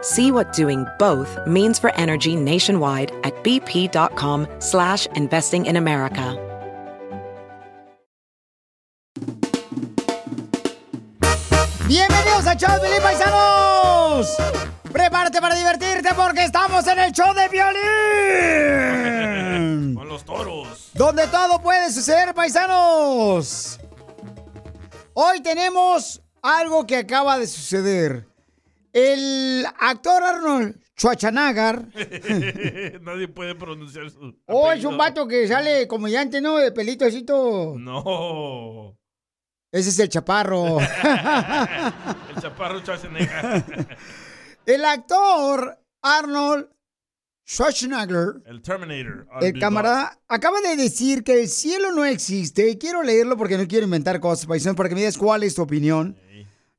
See what doing both means for energy nationwide at bp.com slash investing in America. Bienvenidos a Show de Paisanos. Prepárate para divertirte porque estamos en el show de violín. Con los toros. Donde todo puede suceder, paisanos. Hoy tenemos algo que acaba de suceder. El actor Arnold Schwarzenegger. Nadie puede pronunciar su. Oh, es un vato que sale comediante, ¿no? De pelito así todo. No. Ese es el chaparro. El chaparro Schwarzenegger. el actor Arnold Schwarzenegger. El Terminator. El camarada acaba de decir que el cielo no existe. Y quiero leerlo porque no quiero inventar cosas, paisanos, para que me digas cuál es tu opinión.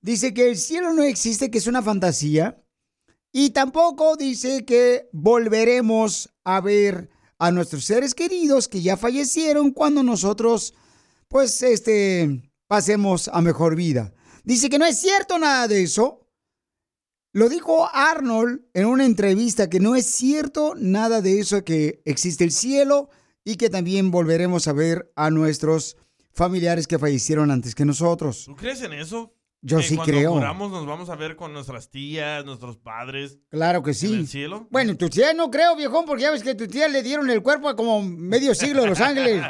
Dice que el cielo no existe, que es una fantasía. Y tampoco dice que volveremos a ver a nuestros seres queridos que ya fallecieron cuando nosotros, pues, este, pasemos a mejor vida. Dice que no es cierto nada de eso. Lo dijo Arnold en una entrevista que no es cierto nada de eso, que existe el cielo y que también volveremos a ver a nuestros familiares que fallecieron antes que nosotros. ¿Tú crees en eso? Yo sí cuando creo. Muramos nos vamos a ver con nuestras tías, nuestros padres. Claro que sí. ¿En el cielo? Bueno, tu tía no creo, viejón, porque ya ves que tu tía le dieron el cuerpo a como medio siglo de Los Ángeles.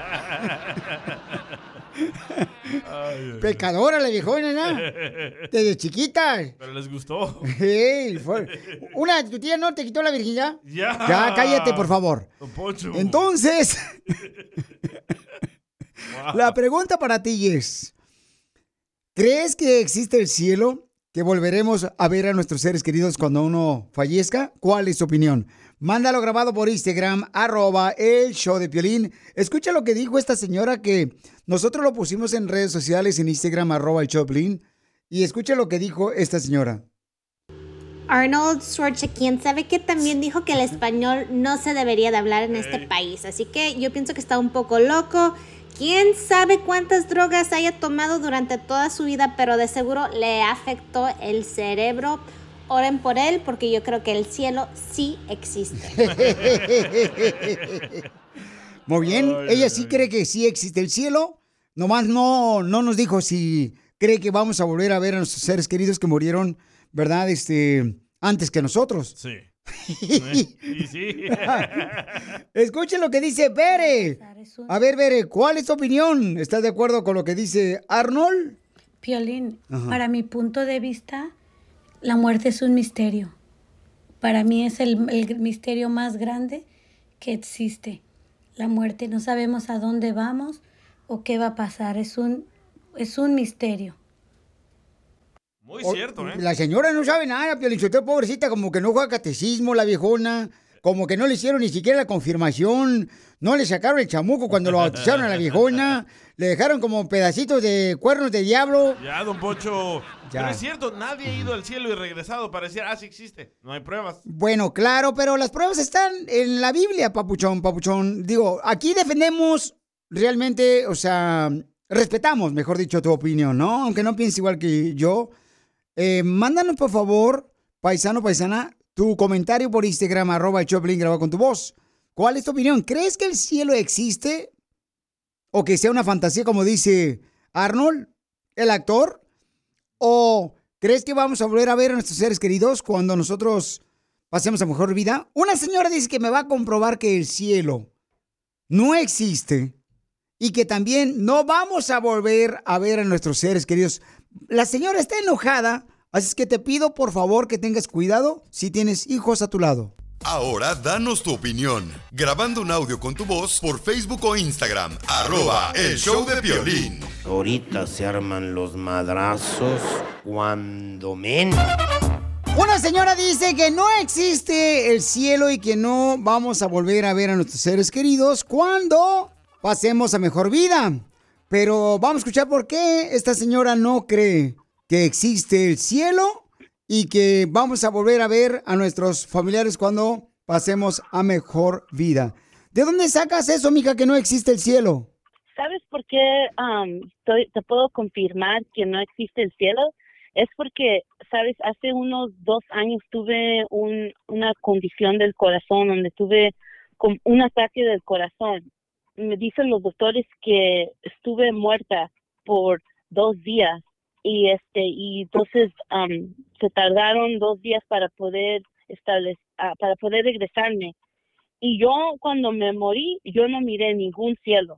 Pecadora la viejona, ¿no? Desde chiquita. Pero les gustó. Ey, fue- Una, tu tía no te quitó la virginidad. Ya. Ya, cállate, por favor. Entonces, Wow. la pregunta para ti es, ¿crees que existe el cielo? ¿Que volveremos a ver a nuestros seres queridos cuando uno fallezca? ¿Cuál es tu opinión? Mándalo grabado por Instagram, arroba el show de Piolín. Escucha lo que dijo esta señora que nosotros lo pusimos en redes sociales, en Instagram, arroba el show de Piolín. Y escucha lo que dijo esta señora. Arnold Schwarzenegger sabe que también dijo que el español no se debería de hablar en este país, así que yo pienso que está un poco loco. Quién sabe cuántas drogas haya tomado durante toda su vida, pero de seguro le afectó el cerebro. Oren por él porque yo creo que el cielo sí existe. Muy bien, ella sí cree que sí existe el cielo, nomás no, no nos dijo si cree que vamos a volver a ver a nuestros seres queridos que murieron, ¿verdad? Este, antes que nosotros. Sí. Y sí. Escuchen lo que dice Bere. A ver, Bere, ¿cuál es tu opinión? ¿Estás de acuerdo con lo que dice Arnold? Piolín, Ajá. para mi punto de vista, la muerte es un misterio. Para mí es el, el misterio más grande que existe. La muerte, no sabemos a dónde vamos o qué va a pasar. Es un, es un misterio. Muy O- cierto, ¿eh? La señora no sabe nada, Piolichotelo, pobrecita, como que no juega catecismo la viejona, como que no le hicieron ni siquiera la confirmación, no le sacaron el chamuco cuando lo bautizaron a la viejona, le dejaron como pedacitos de cuernos de diablo. Ya, don Poncho. Ya. Pero es cierto, nadie ha ido al cielo y regresado para decir, ah, sí existe. No hay pruebas. Bueno, claro, pero las pruebas están en la Biblia, papuchón, papuchón. Digo, aquí defendemos realmente, o sea, respetamos, mejor dicho, tu opinión, ¿no? Aunque no pienses igual que yo. Eh, mándanos, por favor, paisano, paisana, tu comentario por Instagram, arroba el Choplin, graba con tu voz. ¿Cuál es tu opinión? ¿Crees que el cielo existe? ¿O que sea una fantasía, como dice Arnold, el actor? ¿O crees que vamos a volver a ver a nuestros seres queridos cuando nosotros pasemos a mejor vida? Una señora dice que me va a comprobar que el cielo no existe y que también no vamos a volver a ver a nuestros seres queridos. La señora está enojada, así es que te pido por favor que tengas cuidado si tienes hijos a tu lado. Ahora danos tu opinión, grabando un audio con tu voz por Facebook o Instagram, arroba el show de violín. Ahorita se arman los madrazos cuando men. Una señora dice que no existe el cielo y que no vamos a volver a ver a nuestros seres queridos cuando pasemos a mejor vida. Pero vamos a escuchar por qué esta señora no cree que existe el cielo y que vamos a volver a ver a nuestros familiares cuando pasemos a mejor vida. ¿De dónde sacas eso, mija, que no existe el cielo? ¿Sabes por qué um, te puedo confirmar que no existe el cielo? Es porque, sabes, hace unos dos años tuve un- una condición del corazón donde tuve un ataque del corazón. Me dicen los doctores que estuve muerta por dos días y este y entonces um, se tardaron dos días para poder establecer para poder regresarme. Y yo cuando me morí yo no miré ningún cielo.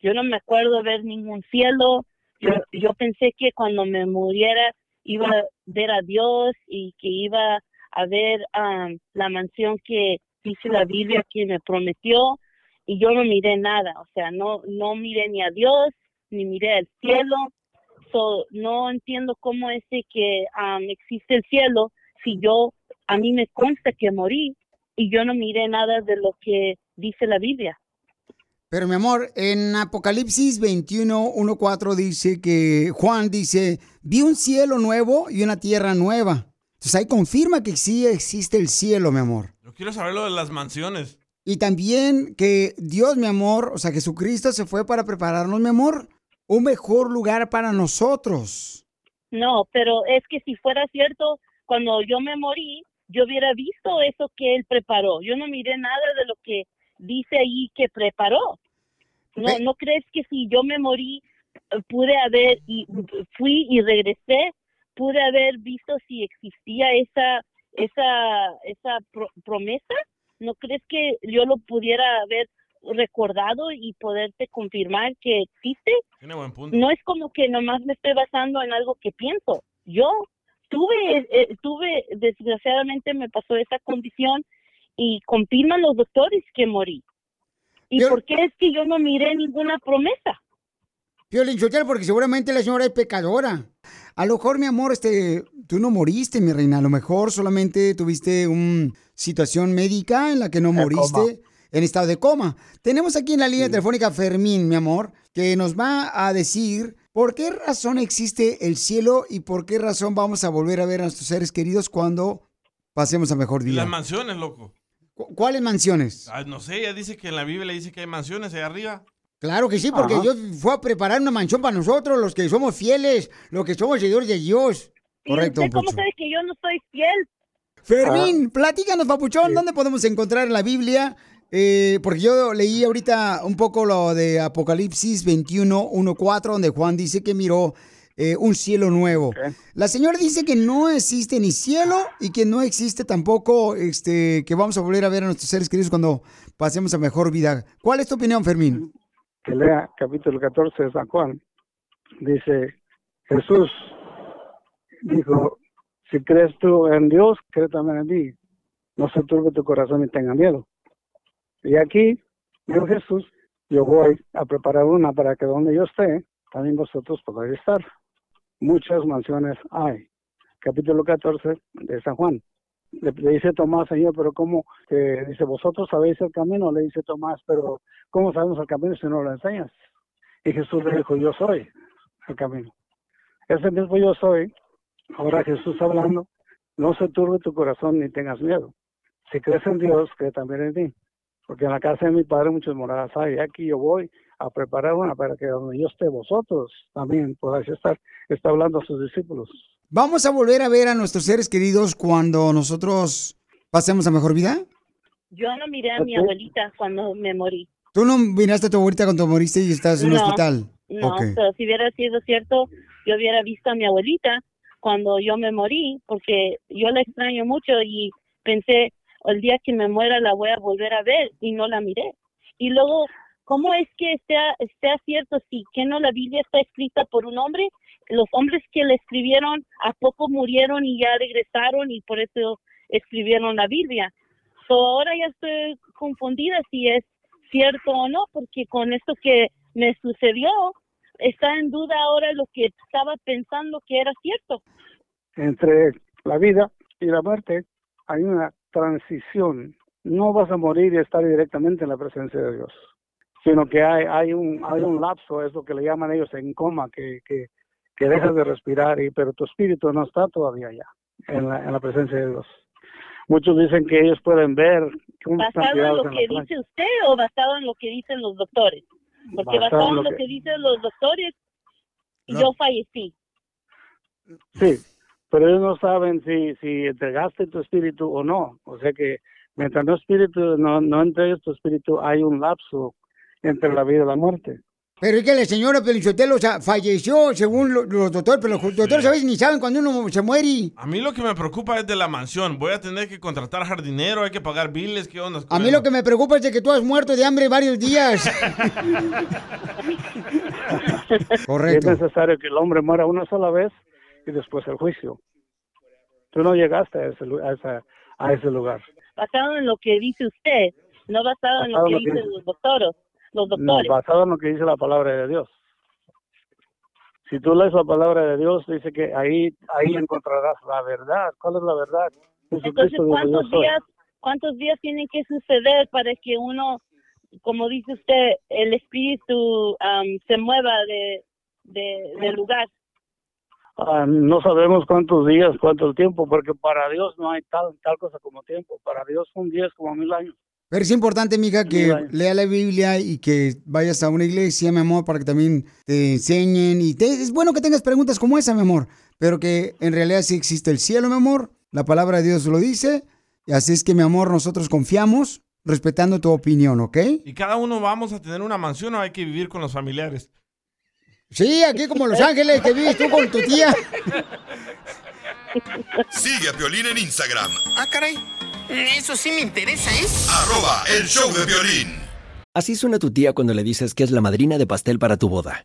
Yo no me acuerdo ver ningún cielo. Yo, yo pensé que cuando me muriera iba a ver a Dios y que iba a ver um, la mansión que dice la Biblia que me prometió y yo no miré nada o sea no no miré ni a Dios ni miré al cielo So, no entiendo cómo es de que um, existe el cielo si yo, a mí me consta que morí y yo no miré nada de lo que dice la Biblia. Pero mi amor, en Apocalipsis 21, 1, 4 dice que Juan dice, vi un cielo nuevo y una tierra nueva. Entonces ahí confirma que sí existe el cielo, mi amor. Yo quiero saber lo de las mansiones. Y también que Dios, mi amor, o sea, Jesucristo se fue para prepararnos, mi amor, un mejor lugar para nosotros. No, pero es que si fuera cierto, cuando yo me morí, yo hubiera visto eso que él preparó. Yo no miré nada de lo que dice ahí que preparó. ¿No, ¿no crees que si yo me morí, eh, pude haber, y fui y regresé, pude haber visto si existía esa, esa, esa pro- promesa? ¿No crees que yo lo pudiera haber recordado y poderte confirmar que existe? Tiene buen punto. no es como que nomás me estoy basando en algo que pienso. Yo tuve, eh, tuve, desgraciadamente me pasó esa condición y confirman los doctores que morí. ¿Y Yo- por qué es que yo no miré ninguna promesa? Piolín Sotelo, porque seguramente la señora es pecadora. A lo mejor, mi amor, este, tú no moriste, mi reina. A lo mejor solamente tuviste una situación médica en la que no moriste en estado de coma. Tenemos aquí en la línea telefónica Fermín, mi amor, que nos va a decir por qué razón existe el cielo y por qué razón vamos a volver a ver a nuestros seres queridos cuando pasemos a mejor día. las mansiones, loco. ¿Cu- ¿Cuáles mansiones? Ah, no sé, ella dice que en la Biblia dice que hay mansiones allá arriba. Claro que sí, porque. Dios fue a preparar una mansión para nosotros, los que somos fieles, los que somos seguidores de Dios. Correcto, ¿Y don usted cómo Poncho. sabe que yo no soy fiel? Fermín, platícanos, papuchón, ¿dónde podemos encontrar en la Biblia? Eh, porque yo leí ahorita un poco lo de Apocalipsis 21, 1, 4, donde Juan dice que miró eh, un cielo nuevo. La señora dice que no existe ni cielo y que no existe tampoco este, que vamos a volver a ver a nuestros seres queridos cuando pasemos a mejor vida. ¿Cuál es tu opinión, Fermín? Que lea capítulo 14 de San Juan. Dice, Jesús dijo, si crees tú en Dios, cree también en mí. No se turbe tu corazón y tenga miedo. Y aquí, yo Jesús, yo voy a preparar una para que donde yo esté, también vosotros podáis estar. Muchas mansiones hay. Capítulo 14 de San Juan. Le, dice Tomás, Señor, pero ¿cómo? Dice, vosotros sabéis el camino, le dice Tomás, pero ¿cómo sabemos el camino si no lo enseñas? Y Jesús le dijo, yo soy el camino. Ese mismo yo soy, ahora Jesús hablando, no se turbe tu corazón ni tengas miedo. Si crees en Dios, cree también en mí. Porque en la casa de mi padre muchas moradas hay. Aquí yo voy a preparar una para que donde yo esté vosotros también podáis estar. Está hablando a sus discípulos. ¿Vamos a volver a ver a nuestros seres queridos cuando nosotros pasemos a mejor vida? Yo no miré a mi abuelita cuando me morí. ¿Tú no miraste a tu abuelita cuando moriste y estás en un No, hospital? No, Ok. pero si hubiera sido cierto, yo hubiera visto a mi abuelita cuando yo me morí, porque yo la extraño mucho y pensé, el día que me muera la voy a volver a ver y no la miré. Y luego ¿cómo es que sea cierto si que no la Biblia está escrita por un hombre? Los hombres que la escribieron a poco murieron y ya regresaron y por eso escribieron la Biblia. So, ahora ya estoy confundida si es cierto o no, porque con esto que me sucedió, está en duda ahora lo que estaba pensando que era cierto. Entre la vida y la muerte hay una transición. No vas a morir y estar directamente en la presencia de Dios, sino que hay, hay, un, hay un lapso, es lo que le llaman ellos en coma, que, que, que dejas de respirar, y, pero tu espíritu no está todavía ya en la, en la presencia de Dios. Muchos dicen que ellos pueden ver ¿Basado en lo en que dice usted o basado en lo que dicen los doctores? Porque basado, en lo que... dicen los doctores, yo fallecí. Sí, pero ellos no saben si, si entregaste tu espíritu o no. O sea que mientras no espíritu, no, no entregues tu espíritu, hay un lapso entre la vida y la muerte. Pero es que la señora Pelichotelo o sea, falleció según lo- los doctores, pero los doctores a veces ni saben cuando uno se muere. A mí lo que me preocupa es de la mansión. Voy a tener que contratar jardinero, hay que pagar biles, ¿qué onda? A mí lo que me preocupa es de que tú has muerto de hambre varios días. Correcto. Es necesario que el hombre muera una sola vez y después el juicio. Tú no llegaste a ese, lu- a esa- a ese lugar. Basado en lo que dice usted, no basado en lo que lo que dicen dice- los doctores. Los No, basado en lo que dice la palabra de Dios. Si tú lees la palabra de Dios, dice que ahí, ahí encontrarás la verdad. ¿Cuál es la verdad? Entonces, ¿cuántos días, ¿cuántos días tienen que suceder para que uno, como dice usted, el espíritu am, se mueva de, de, del lugar? Ah, no sabemos cuántos días, cuánto tiempo, porque para Dios no hay tal, tal cosa como tiempo. Para Dios un día es como mil años. Pero es importante, mija, que lea la Biblia y que vayas a una iglesia, mi amor, para que también te enseñen. Y te- es bueno que tengas preguntas como esa, mi amor, pero que en realidad sí existe el cielo, mi amor. La palabra de Dios lo dice. Y así es que, mi amor, nosotros confiamos, respetando tu opinión, ¿ok? ¿Y cada uno vamos a tener una mansión o hay que vivir con los familiares? Sí, aquí como Los Ángeles, que vives tú con tu tía. Sigue a Piolín en Instagram, Ah, caray. Eso sí me interesa, ¿eh? arroba el show de violín. Así suena tu tía cuando le dices que es la madrina de pastel para tu boda.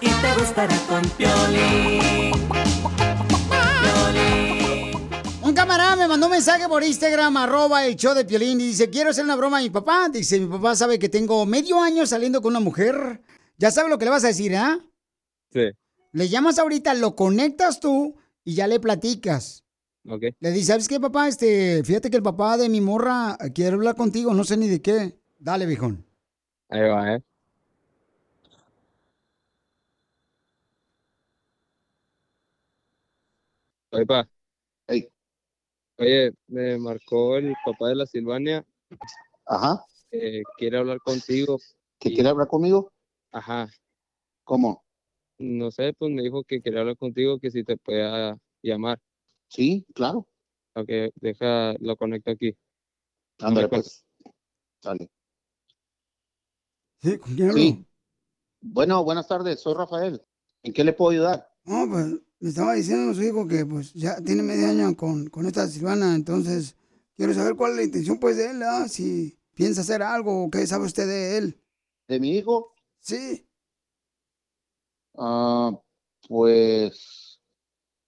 y te gustará con Piolín. Un camarada me mandó un mensaje por Instagram, arroba el show de Piolín, y dice, quiero hacer una broma a mi papá. Dice, mi papá sabe que tengo medio año saliendo con una mujer. Ya sabe lo que le vas a decir, ¿ah? Sí, Le llamas ahorita, lo conectas tú y ya le platicas. ok. Le dice, ¿sabes qué, papá? Este, fíjate que el papá de mi morra quiere hablar contigo, no sé ni de qué. Dale, viejón. Ahí va, ¿eh? Oye, pa. Oye, me marcó el papá de la Silvania. Ajá. eh, quiere hablar contigo. ¿Que quiere hablar conmigo? Ajá. ¿Cómo? No sé, pues me dijo que quería hablar contigo, que si te podía llamar. Sí, claro. Ok, deja, lo conecto aquí. Ándale, pues. Sale. Sí, ¿con quién hablo? Sí. Bueno, buenas tardes, soy Rafael. ¿En qué le puedo ayudar? No, pues me estaba diciendo su hijo que pues ya tiene medio año con, con esta Silvana, entonces quiero saber cuál es la intención pues de él, ¿ah? si piensa hacer algo o qué sabe usted de él. ¿De mi hijo? Sí. Ah, pues,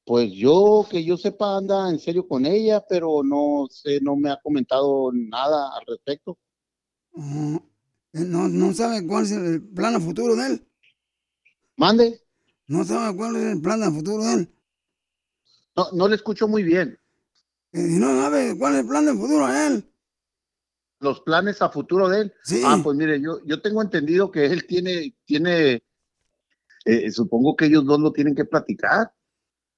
pues yo, que yo sepa, anda en serio con ella, pero no sé, no me ha comentado nada al respecto. Ah, él no, no sabe cuál es el plan a futuro de él. Mande. No sabe cuál es el plan a futuro de él. No, no le escucho muy bien. Eh, no sabe cuál es el plan de futuro de él. Los planes a futuro de él. Sí. Ah, pues mire, yo, yo tengo entendido que él tiene, tiene, eh, supongo que ellos dos lo tienen que platicar.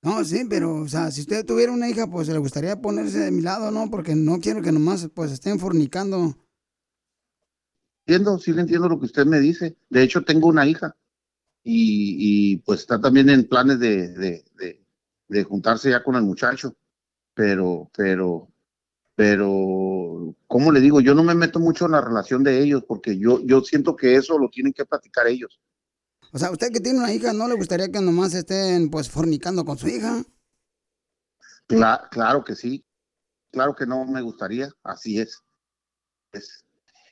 No, sí, pero, o sea, si usted tuviera una hija, pues le gustaría ponerse de mi lado, ¿no? Porque no quiero que nomás, pues, estén fornicando. Entiendo, sí le entiendo lo que usted me dice. De hecho, tengo una hija y, y, pues está también en planes de, de, de, de juntarse ya con el muchacho. Pero, pero, pero, ¿cómo le digo? Yo no me meto mucho en la relación de ellos porque yo, yo siento que eso lo tienen que platicar ellos. O sea, usted que tiene una hija, ¿no le gustaría que nomás estén, pues, fornicando con su hija? Cla- claro que sí, claro que no me gustaría, así es. es.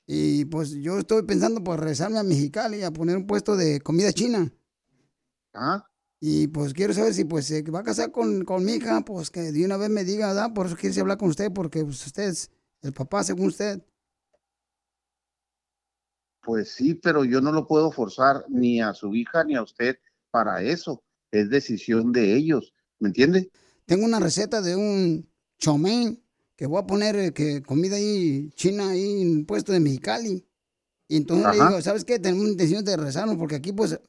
Y, pues, yo estoy pensando, pues, regresarme a Mexicali a poner un puesto de comida china. Ajá. Y, pues, quiero saber si, pues, se va a casar con, con mi hija, pues, que de una vez me diga, ¿verdad? Por eso quise hablar con usted, porque pues, usted es el papá, según usted. Pues sí, pero yo no lo puedo forzar ni a su hija ni a usted para eso. Es decisión de ellos, ¿me entiende? Tengo una receta de un chomen que voy a poner eh, que comida ahí china ahí en un puesto de Mexicali. Y entonces le digo, ¿sabes qué? Tenemos intención de rezarnos porque aquí pues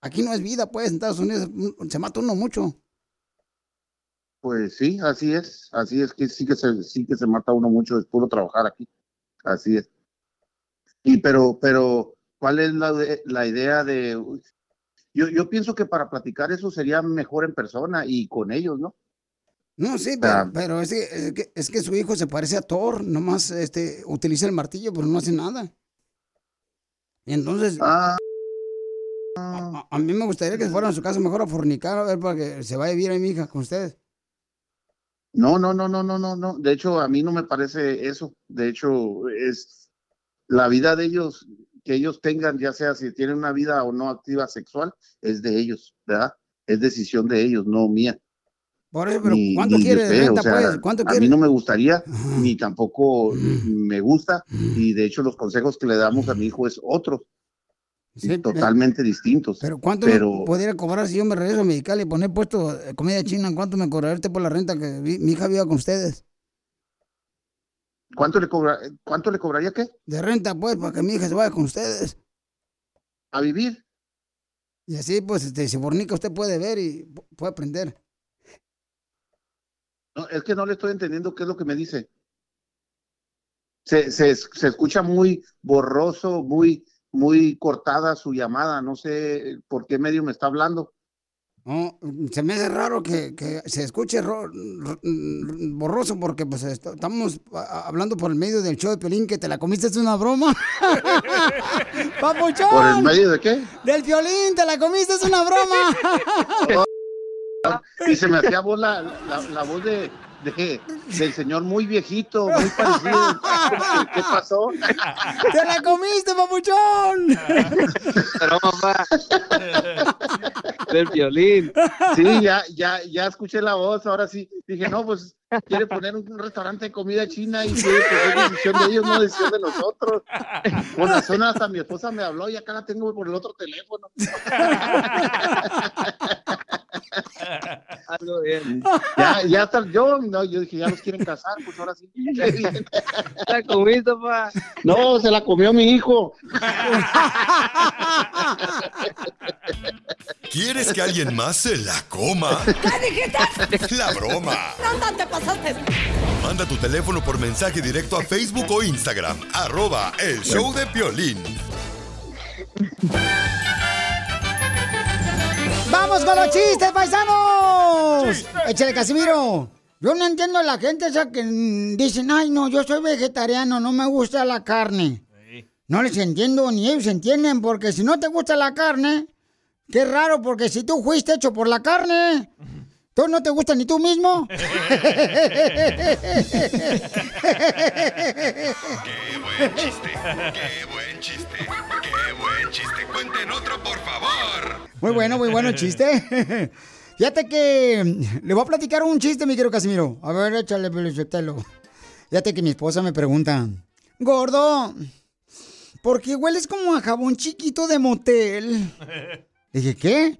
aquí no es vida, pues en Estados Unidos se mata uno mucho. Pues sí, así es, así es que sí que se, sí que se mata uno mucho, es puro trabajar aquí, así es. Y pero, pero, ¿cuál es la, la idea de? Yo, yo pienso que para platicar eso sería mejor en persona y con ellos, ¿no? No, sí, pero, pero es, que, es, que, es que su hijo se parece a Thor, nomás este, utiliza el martillo, pero no hace nada. Y entonces, Ah. a, a mí me gustaría que fueran a su casa mejor a fornicar, a ver, para que se vaya a vivir a mi hija con ustedes. No, no, no, no, no, no, no. De hecho, a mí no me parece eso. De hecho, es la vida de ellos, que ellos tengan, ya sea si tienen una vida o no activa sexual, es de ellos, ¿verdad? Es decisión de ellos, no mía. Por eso, pero Ni- ¿cuánto quiere de renta, o sea, pues? ¿Cuánto a quiere? mí no me gustaría, ni tampoco me gusta, y de hecho los consejos que le damos a mi hijo es otros, Sí, totalmente distintos. Pero ¿cuánto Pero- me podría cobrar si yo me regreso a Mexicali y poner puesto de comida china? ¿Cuánto me cobraría usted por la renta que vi- mi hija viva con ustedes? ¿Cuánto le, cobra, ¿Cuánto le cobraría qué? De renta, pues, para que mi hija se vaya con ustedes. ¿A vivir? Y así, pues, este, si fornica usted puede ver y pu- puede aprender. No, es que no le estoy entendiendo qué es lo que me dice. Se, se, se escucha muy borroso, muy, muy cortada su llamada. No sé por qué medio me está hablando. No, se me hace raro que, que se escuche ro- borroso porque pues estamos hablando por el medio del show de Piolín que te la comiste es una broma. ¡Papuchón! ¿Por el medio de qué? Del violín, te la comiste es una broma. Y se me hacía voz la, la, la voz de, de- del señor muy viejito, muy parecido. ¿Qué pasó? ¡Te la comiste, papuchón! Pero mamá. Del violín. Sí, ya, ya, ya escuché la voz, ahora sí. Dije, no, pues quiere poner un restaurante de comida china y quiere que es decisión de ellos, no decisión de nosotros. Por razón hasta mi esposa me habló y acá la tengo por el otro teléfono. Algo bien. Ya, ya hasta yo, no, yo dije, ya los quieren casar, pues ahora sí. La comiste, pa. No, se la comió mi hijo. ¿Quieres que alguien más se la coma? ¿Qué dijiste? La broma. ¿Dónde te pasaste? Manda tu teléfono por mensaje directo a Facebook o Instagram. Arroba el show de Piolín. ¡Vamos con los chistes, paisanos! Échale, Casimiro. Yo no entiendo a la gente esa que dicen, ay, no, yo soy vegetariano, no me gusta la carne. No les entiendo, ni ellos entienden, porque si no te gusta la carne, qué raro, porque si tú fuiste hecho por la carne, tú no te gusta ni tú mismo. ¡Qué buen chiste! ¡Qué buen chiste! ¡Qué buen chiste! ¡Cuenten otro, por favor! Muy bueno, muy bueno el chiste. Fíjate que le voy a platicar un chiste, mi querido Casimiro. A ver, échale, Pelichotelo. Fíjate que mi esposa me pregunta, gordo, ¿por qué hueles como a jabón chiquito de motel? Dije, ¿qué?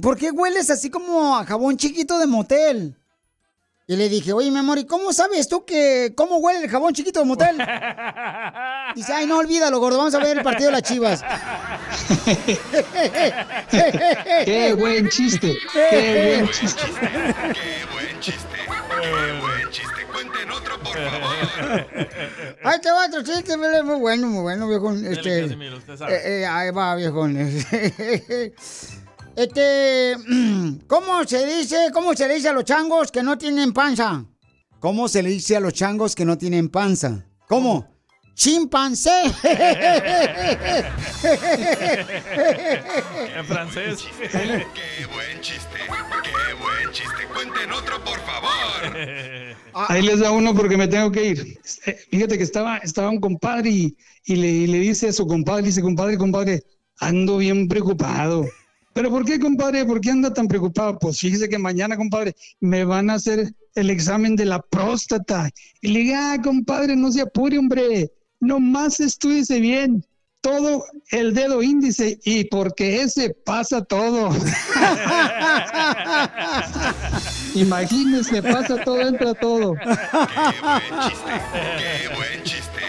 ¿Por qué hueles así como a jabón chiquito de motel? Y le dije, oye, mi amor, ¿y cómo sabes tú que cómo huele el jabón chiquito de motel? Dice, ay, no, olvídalo, gordo, vamos a ver el partido de las chivas. ¡Qué buen chiste! ¡Qué buen chiste! ¡Qué buen chiste! ¡Qué buen chiste! ¡Cuenten otro, por favor! Ahí te va otro chiste, muy bueno, muy bueno, viejón. Dele, Este, eh, eh, ahí va, viejón. Este, ¿cómo se dice, cómo se le dice a los changos que no tienen panza? ¿Cómo se le dice a los changos que no tienen panza? ¿Cómo? ¡Chimpancé! En francés. ¡Qué buen chiste! ¡Qué buen chiste! ¡Cuenten otro, por favor! Ahí les da uno porque me tengo que ir. Eh, Fíjate que estaba, estaba un compadre y, y le, y le dice a su compadre, dice, compadre, compadre, ando bien preocupado. ¿Pero por qué, compadre? ¿Por qué anda tan preocupado? Pues fíjese que mañana, compadre, me van a hacer el examen de la próstata. Y le digo, ah, compadre, no se apure, hombre. Nomás estúdiese bien. Todo el dedo índice y porque ese pasa todo. Imagínese, pasa todo, entra todo. ¡Qué buen chiste! ¡Qué buen chiste!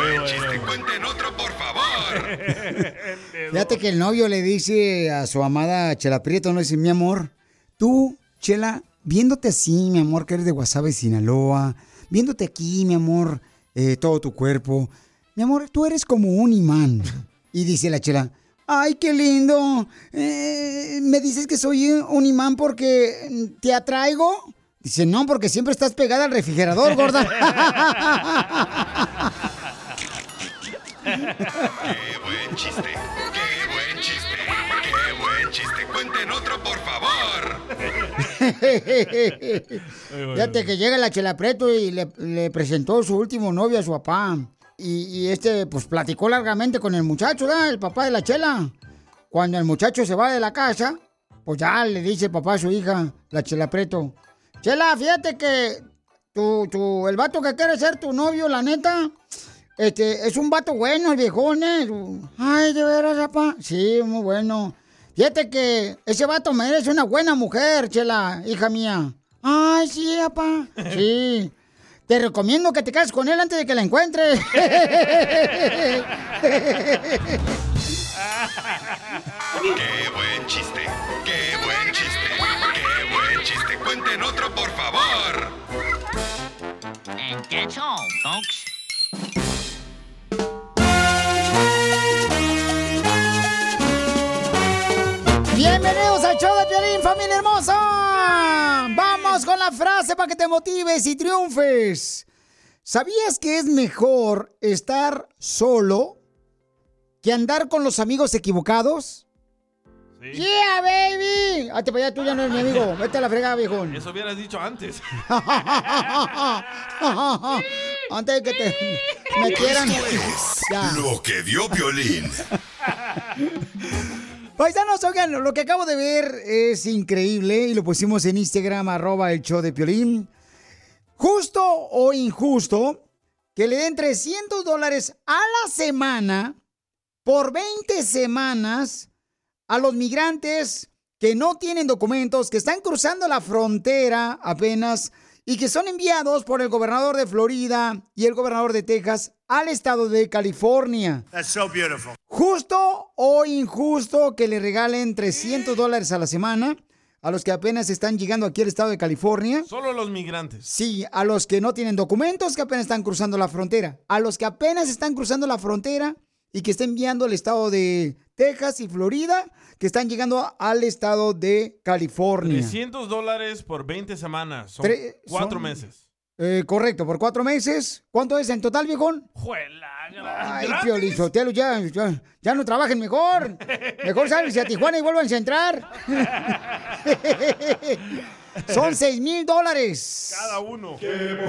¡Cuenten otro, por favor! Fíjate que el novio le dice a su amada Chela Prieto, no dice, mi amor, tú, Chela, viéndote así, mi amor, que eres de Guasave, Sinaloa, viéndote aquí, mi amor, eh, todo tu cuerpo, mi amor, tú eres como un imán. Y dice la Chela, ay, qué lindo, eh, ¿me dices que soy un imán porque te atraigo? Dice, no, porque siempre estás pegada al refrigerador, gorda. ¡Qué buen chiste! ¡Qué buen chiste! ¡Qué buen chiste! ¡Cuenten otro, por favor! Fíjate que llega la Chela Preto y le, le presentó su último novio a su papá. Y, y este, pues platicó largamente con el muchacho, ¿verdad? El papá de la Chela. Cuando el muchacho se va de la casa, pues ya le dice el papá a su hija, la Chela Preto. Chela, fíjate que tu, tu, el vato que quiere ser tu novio, la neta, este, es un vato bueno, el viejón, ¿eh? Ay, de veras, papá. Sí, muy bueno. Fíjate que ese vato merece una buena mujer, Chela, hija mía. Ay, sí, papá. Sí. Te recomiendo que te cases con él antes de que la encuentres. ¡Qué buen chiste! ¡Qué buen chiste! ¡Qué buen chiste! ¡Cuenten otro, por favor! And that's all, folks. Bienvenidos al show de Piolín, familia hermosa. Vamos con la frase para que te motives y triunfes. ¿Sabías que es mejor estar solo que andar con los amigos equivocados? Yeah, baby. Hazte para allá, tú ya no eres mi amigo. Vete a la fregada, viejón. Eso hubieras dicho antes. Antes de que te es Ya. lo que dio Violín. Paisanos, oigan, lo que acabo de ver es increíble y lo pusimos en Instagram, arroba el show de Piolín. Justo o injusto que le den 300 dólares a la semana por 20 semanas a los migrantes que no tienen documentos, que están cruzando la frontera apenas y que son enviados por el gobernador de Florida y el gobernador de Texas al estado de California. That's so beautiful. ¿Justo o injusto que le regalen 300 dólares a la semana a los que apenas están llegando aquí al estado de California? Solo los migrantes. Sí, a los que no tienen documentos que apenas están cruzando la frontera. A los que apenas están cruzando la frontera y que está enviando al estado de Texas y Florida que están llegando al estado de California. 300 dólares por 20 semanas. Son Tre- cuatro son- meses. Eh, correcto, por cuatro meses. ¿Cuánto es en total, viejón? Ay, Piolín Sotelo, ya, ya, ya no trabajen mejor. Mejor sálvense a Tijuana y vuelvan a entrar. Son seis mil dólares. Cada uno.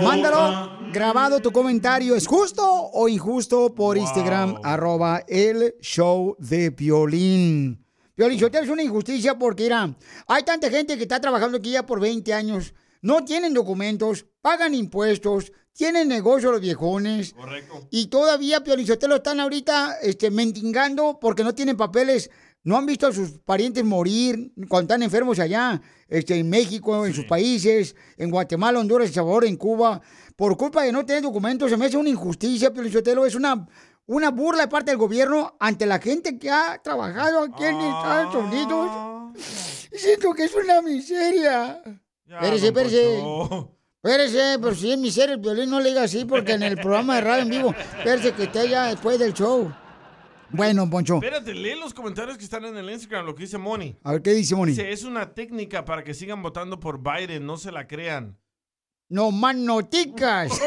Mándalo grabado tu comentario. ¿Es justo o injusto por Instagram? Arroba el show de Piolín. Piolín Sotelo es una injusticia porque, mira, hay tanta gente que está trabajando aquí ya por 20 años, no tienen documentos, pagan impuestos, tienen negocio los viejones. Correcto. Y todavía Piolizotelo están ahorita este, mendigando porque no tienen papeles. No han visto a sus parientes morir cuando están enfermos allá, este, en México, en sus países, en Guatemala, Honduras, El Salvador, en Cuba. Por culpa de no tener documentos, se me hace una injusticia, Piolizotelo. Es una, una burla de parte del gobierno ante la gente que ha trabajado aquí en Estados Unidos. Siento que es una miseria. Espérese, espérese. Espérese, pero si es miseria el violín, no le diga así, porque en el programa de radio en vivo, espérese que esté ya después del show. Bueno, Poncho. Espérate, lee los comentarios que están en el Instagram, lo que dice Moni. A ver, ¿qué dice Moni? Dice, es una técnica para que sigan votando por Biden, no se la crean. No más noticas.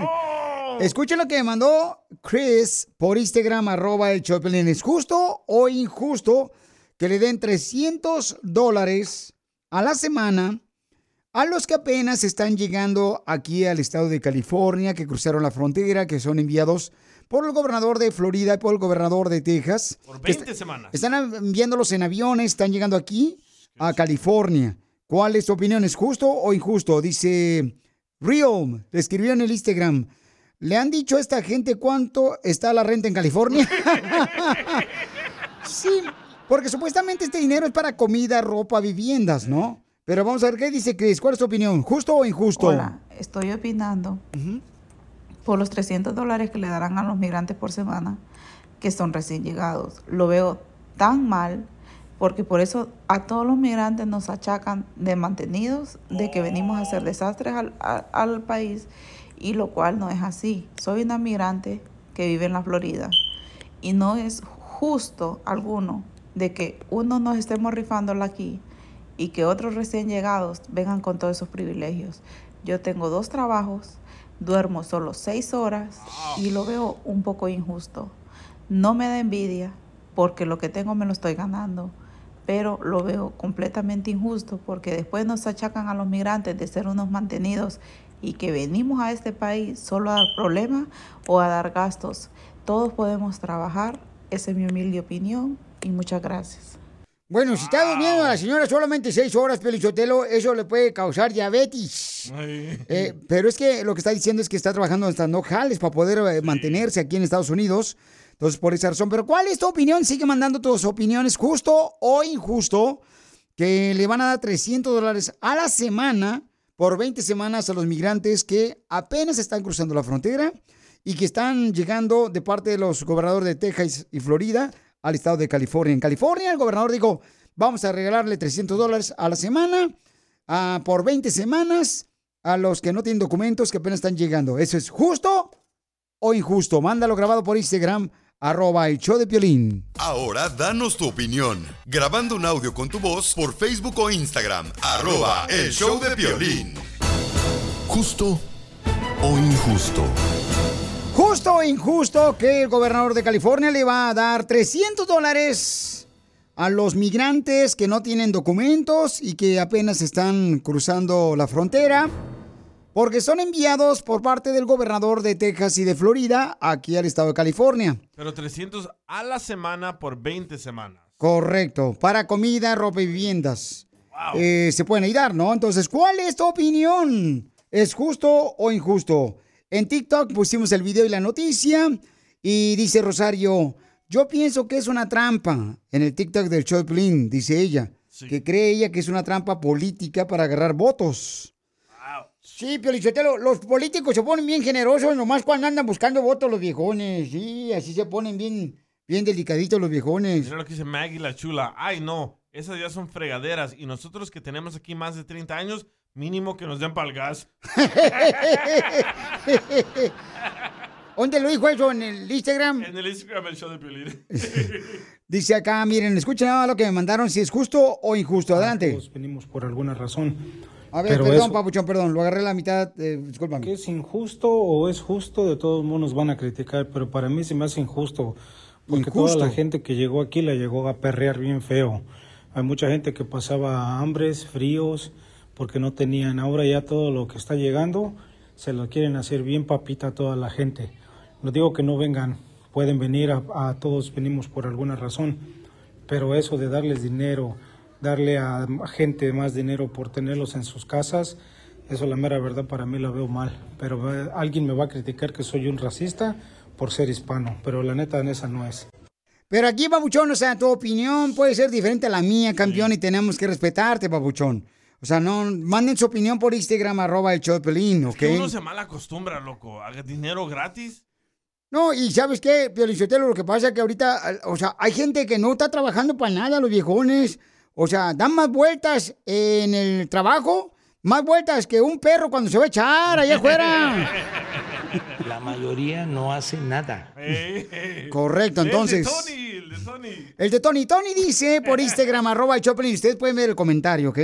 Escuchen lo que me mandó Chris por Instagram, arroba el Choplin. ¿Es justo o injusto que le den 300 dólares a la semana a los que apenas están llegando aquí al estado de California, que cruzaron la frontera, que son enviados por el gobernador de Florida y por el gobernador de Texas? Por que 20 est- semanas. Están enviándolos en aviones, están llegando aquí a California. ¿Cuál es tu opinión? ¿Es justo o injusto? Dice Real, le escribió en el Instagram. ¿Le han dicho a esta gente cuánto está la renta en California? sí, porque supuestamente este dinero es para comida, ropa, viviendas, ¿no? Pero vamos a ver qué dice Chris. ¿Cuál es tu opinión? ¿Justo o injusto? Hola, estoy opinando por los 300 dólares que le darán a los migrantes por semana que son recién llegados. Lo veo tan mal porque por eso a todos los migrantes nos achacan de mantenidos, de que venimos a hacer desastres al, a- al país y lo cual no es así. Soy una migrante que vive en la Florida y no es justo alguno de que uno nos estemos rifándola aquí y que otros recién llegados vengan con todos esos privilegios. Yo tengo dos trabajos, duermo solo seis horas y lo veo un poco injusto. No me da envidia porque lo que tengo me lo estoy ganando, pero lo veo completamente injusto porque después nos achacan a los migrantes de ser unos mantenidos y que venimos a este país solo a dar problemas o a dar gastos. Todos podemos trabajar, esa es mi humilde opinión y muchas gracias. Bueno, si está durmiendo la señora solamente seis horas, Pelichotelo, eso le puede causar diabetes. Eh, pero es que lo que está diciendo es que está trabajando hasta no jales para poder eh, mantenerse aquí en Estados Unidos. Entonces, por esa razón. Pero, ¿cuál es tu opinión? Sigue mandando tus opiniones, justo o injusto, que le van a dar 300 dólares a la semana por 20 semanas a los migrantes que apenas están cruzando la frontera y que están llegando de parte de los gobernadores de Texas y Florida al estado de California. En California, el gobernador dijo, vamos a regalarle 300 dólares a la semana ah, por 20 semanas a los que no tienen documentos que apenas están llegando. ¿Eso es justo o injusto? Mándalo grabado por Instagram, arroba el show de Piolín. Ahora danos tu opinión. Grabando un audio con tu voz por Facebook o Instagram. Arroba el show de violín. ¿Justo o injusto? Justo o injusto que el gobernador de California le va a dar 300 dólares a los migrantes que no tienen documentos y que apenas están cruzando la frontera porque son enviados por parte del gobernador de Texas y de Florida aquí al estado de California. Pero 300 a la semana por 20 semanas. Correcto, para comida, ropa y viviendas. Eh, se pueden ayudar, ¿no? Entonces, ¿cuál es tu opinión? ¿Es justo o injusto? En TikTok pusimos el video y la noticia y dice Rosario, yo pienso que es una trampa en el TikTok del Choplin, dice ella, que cree ella que es una trampa política para agarrar votos. Sí, Piolichotelo, los políticos se ponen bien generosos nomás cuando andan buscando votos los viejones. Sí, así se ponen bien, bien delicaditos los viejones. Mira lo que dice Maggie la chula. Ay, no, esas ya son fregaderas. Y nosotros que tenemos aquí más de 30 años, mínimo que nos den para el gas. ¿Dónde lo dijo eso? ¿En el Instagram? En el Instagram el show de Piolín. Dice acá, miren, escuchen nada más lo que me mandaron, si es justo o injusto. Adelante. Todos venimos por alguna razón. A ver, Pero perdón, eso- papuchón, perdón, lo agarré a la mitad, eh, discúlpame. Que es injusto o es justo, de todos modos nos van a criticar, pero para mí se me hace injusto. Porque Injusto. toda la gente que llegó aquí la llegó a perrear bien feo. Hay mucha gente que pasaba hambres, fríos, porque no tenían. Ahora ya todo lo que está llegando se lo quieren hacer bien papita a toda la gente. No digo que no vengan, pueden venir, a, a todos venimos por alguna razón, pero eso de darles dinero, darle a gente más dinero por tenerlos en sus casas, eso la mera verdad para mí la veo mal. Pero eh, alguien me va a criticar que soy un racista por ser hispano, pero la neta en esa no es. Pero aquí, papuchón, o sea, tu opinión puede ser diferente a la mía, campeón, y tenemos que respetarte, papuchón. O sea, no, manden su opinión por Instagram, arroba el show de Pelín, ¿ok? Que uno se mal acostumbra, loco. Haga dinero gratis. No, y ¿sabes qué, Piolichotelo? Lo que pasa es que ahorita, o sea, hay gente que no está trabajando para nada, los viejones. O sea, dan más vueltas en el trabajo, más vueltas que un perro cuando se va a echar allá afuera. La mayoría no hace nada. Correcto, entonces. El de Tony, el de Tony. El de Tony. Tony dice por Instagram, arroba el Choplin, ustedes pueden ver el comentario, ¿ok?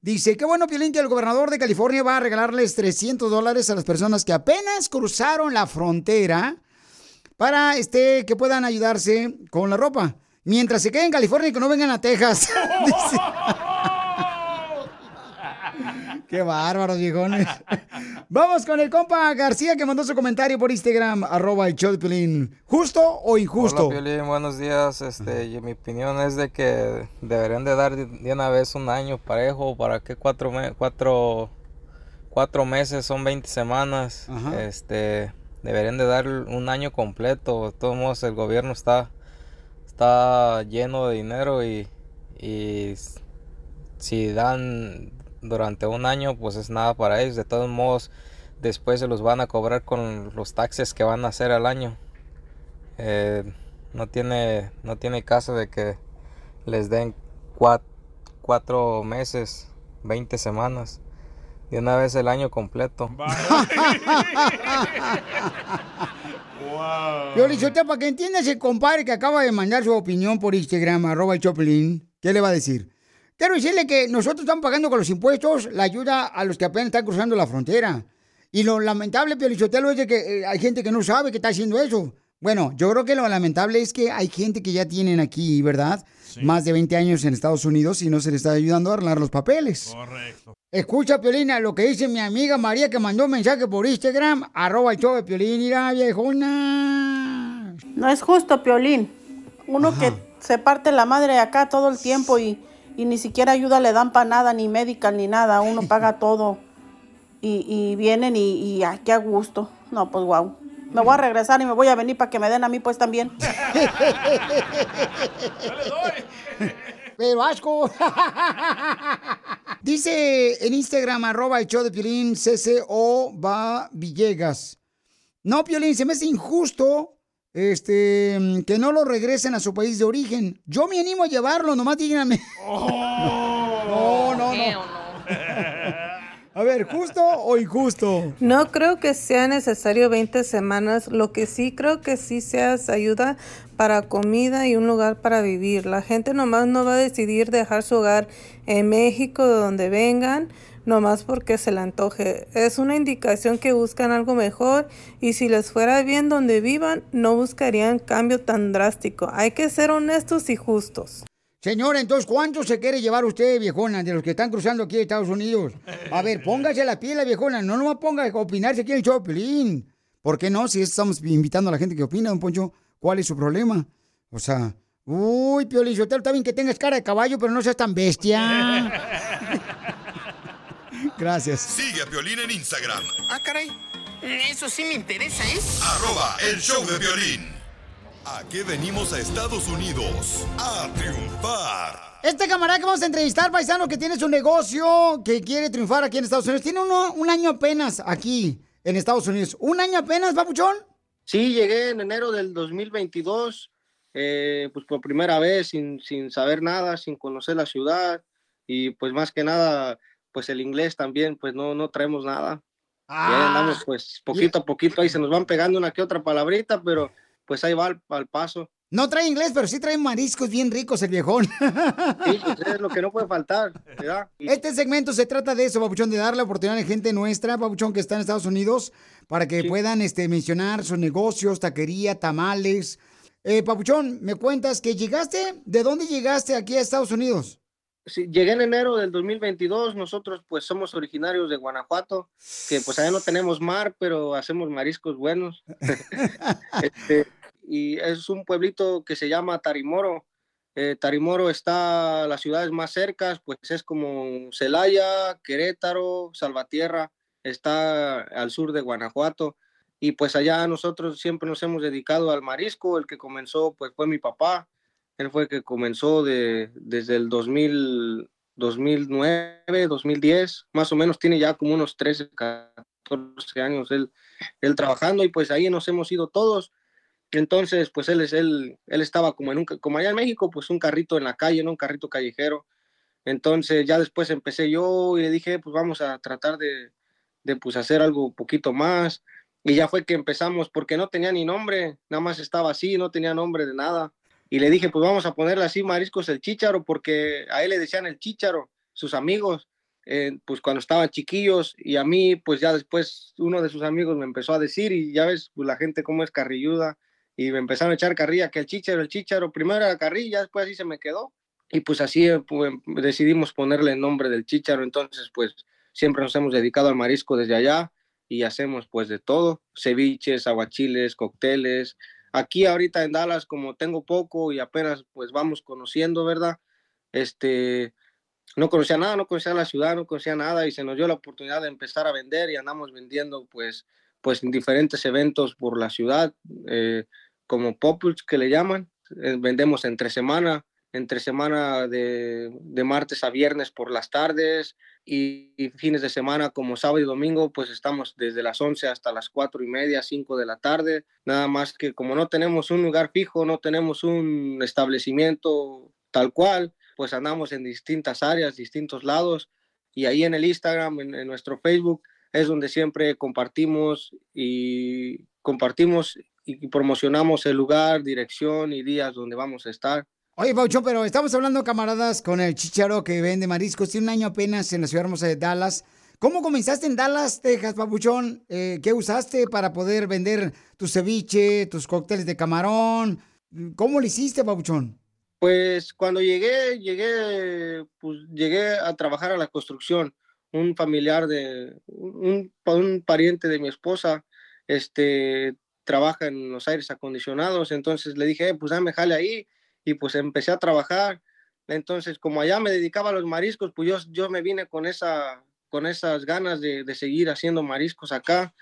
Dice, qué bueno, Piolín, que el gobernador de California va a regalarles 300 dólares a las personas que apenas cruzaron la frontera para este, que puedan ayudarse con la ropa. Mientras se queden en California y que no vengan a Texas. Dice. Qué bárbaros, viejones. Vamos con el compa García que mandó su comentario por Instagram, arroba el show de Piolín. ¿Justo o injusto? Hola, Piolín, buenos días. Este, y mi opinión es de que deberían de dar de- una vez un año parejo. ¿Para qué cuatro, me- cuatro, cuatro meses son 20 semanas? Este, deberían de dar un año completo. De todos modos, el gobierno está, está lleno de dinero y, y si dan durante un año, pues es nada para ellos. De todos modos, después se los van a cobrar con los taxes que van a hacer al año. Eh, no tiene no tiene caso de que les den cua- cuatro meses, 20 semanas, de una vez el año completo. Piolichotelo, para que entiendas el compadre que acaba de mandar su opinión por Instagram, arroba el Choplin, ¿qué le va a decir? Quiero decirle que nosotros estamos pagando con los impuestos la ayuda a los que apenas están cruzando la frontera. Y lo lamentable, Piolichotelo, es de que eh, hay gente que no sabe que está haciendo eso. Bueno, yo creo que lo lamentable es que hay gente que ya tienen aquí, ¿verdad? Más de 20 años en Estados Unidos y no se les está ayudando a arreglar los papeles. Correcto. Escucha, Piolina, lo que dice mi amiga María que mandó un mensaje por Instagram, arroba el show de Piolín, mira, viejona. No es justo, Piolín. Uno que se parte la madre acá todo el tiempo y, y ni siquiera ayuda le dan para nada, ni medical, ni nada. Uno paga todo. Y, y vienen y, y ay, qué a gusto. No, pues wow. Me voy a regresar y me voy a venir para que me den a mí pues también. Pero asco. Dice en Instagram, arroba el show de Piolín, CCO va Villegas. No, Piolín, se me hace injusto este, que no lo regresen a su país de origen. Yo me animo a llevarlo, nomás díganme. No, no, no. A ver, ¿justo o injusto? No creo que sea necesario 20 semanas. Lo que sí creo que sí sea ayuda para comida y un lugar para vivir. La gente nomás no va a decidir dejar su hogar en México, de donde vengan, nomás porque se le antoje. Es una indicación que buscan algo mejor y si les fuera bien donde vivan, no buscarían cambio tan drástico. Hay que ser honestos y justos. Señora, entonces, ¿cuánto se quiere llevar usted, viejona, de los que están cruzando aquí a Estados Unidos? A ver, póngase la piel, viejona. No nomás ponga a opinarse aquí en el Piolín. ¿Por qué no? Si estamos invitando a la gente que opina, don Poncho, ¿cuál es su problema? O sea, uy, Piolín, está bien que tengas cara de caballo, pero no seas tan bestia. Gracias. Sigue a Piolín en Instagram, Ah, caray. Eso sí me interesa, ¿eh? arroba el show de violín. ¿A qué venimos a Estados Unidos? A triunfar. Este camarada que vamos a entrevistar, paisano, que tiene su negocio, que quiere triunfar aquí en Estados Unidos, tiene uno- un año apenas aquí en Estados Unidos. ¿Un año apenas, papuchón? Sí, llegué en enero del 2022, eh, pues por primera vez, sin, sin saber nada, sin conocer la ciudad y pues más que nada, pues el inglés también, pues no, no traemos nada. Y ahí andamos, pues, poquito a poquito, ahí se nos van pegando una que otra palabrita, pero pues ahí va al, al paso. No trae inglés, pero sí trae mariscos bien ricos el viejón. Sí, pues, es lo que no puede faltar, ¿verdad? Este segmento se trata de eso, Papuchón, de darle oportunidad a la gente nuestra, Papuchón, que está en Estados Unidos, para que puedan este, mencionar sus negocios, taquería, tamales. Eh, Papuchón, me cuentas que llegaste, ¿de dónde llegaste aquí a Estados Unidos? Sí, llegué en enero del 2022, nosotros pues somos originarios de Guanajuato, que pues allá no tenemos mar, pero hacemos mariscos buenos. Este, y es un pueblito que se llama Tarimoro. Eh, Tarimoro está las ciudades más cercas, pues es como Celaya, Querétaro, Salvatierra, está al sur de Guanajuato. Y pues allá nosotros siempre nos hemos dedicado al marisco, el que comenzó pues fue mi papá, él fue el que comenzó de, desde el 2000, 2009, 2010, más o menos tiene ya como unos 13, 14 años él, él trabajando y pues ahí nos hemos ido todos. Entonces, pues él, es, él, él estaba como, en un, como allá en México, pues un carrito en la calle, ¿no? Un carrito callejero. Entonces ya después empecé yo y le dije, pues vamos a tratar de, de pues hacer algo poquito más. Y ya fue que empezamos, porque no tenía ni nombre, nada más estaba así, no tenía nombre de nada. Y le dije, pues vamos a ponerle así Mariscos el Chícharo, porque a él le decían el Chícharo, sus amigos, eh, pues cuando estaban chiquillos, y a mí, pues ya después uno de sus amigos me empezó a decir, y ya ves, pues la gente cómo es carrilluda, y me empezaron a echar carrilla, que el Chícharo, el Chícharo, primero era carrilla, después así se me quedó, y pues así eh, pues, decidimos ponerle el nombre del Chícharo, entonces pues siempre nos hemos dedicado al marisco desde allá, y hacemos pues de todo, ceviches, aguachiles, cócteles. Aquí ahorita en Dallas, como tengo poco y apenas pues vamos conociendo, ¿verdad? Este, no conocía nada, no conocía la ciudad, no conocía nada y se nos dio la oportunidad de empezar a vender y andamos vendiendo pues, pues en diferentes eventos por la ciudad, eh, como pop-ups que le llaman. Eh, vendemos entre semana, entre semana de, de martes a viernes por las tardes y, fines de semana como sábado y domingo, pues estamos desde las 11 hasta las 4 y media, 5 de la tarde. Nada más que como no tenemos un lugar fijo, no tenemos un establecimiento tal cual, pues andamos en distintas áreas, distintos lados. Y ahí en el Instagram, en nuestro Facebook, es donde siempre compartimos y compartimos y promocionamos el lugar, dirección y días donde vamos a estar. Oye, Pauchón, pero estamos hablando, camaradas, con el chicharo que vende mariscos. Tiene un año apenas en la ciudad hermosa de Dallas. ¿Cómo comenzaste en Dallas, Texas, Papuchón? Eh, ¿Qué usaste para poder vender tu ceviche, tus cócteles de camarón? ¿Cómo lo hiciste, Papuchón? Pues cuando llegué, llegué, pues llegué a trabajar a la construcción. Un familiar de, un, pariente de mi esposa, este, trabaja en los aires acondicionados. Entonces le dije, "Eh, pues dame jale ahí. Y pues empecé a trabajar. Entonces, como allá me dedicaba a los mariscos, pues yo, yo me vine con, esa, con esas ganas de, de seguir haciendo mariscos acá.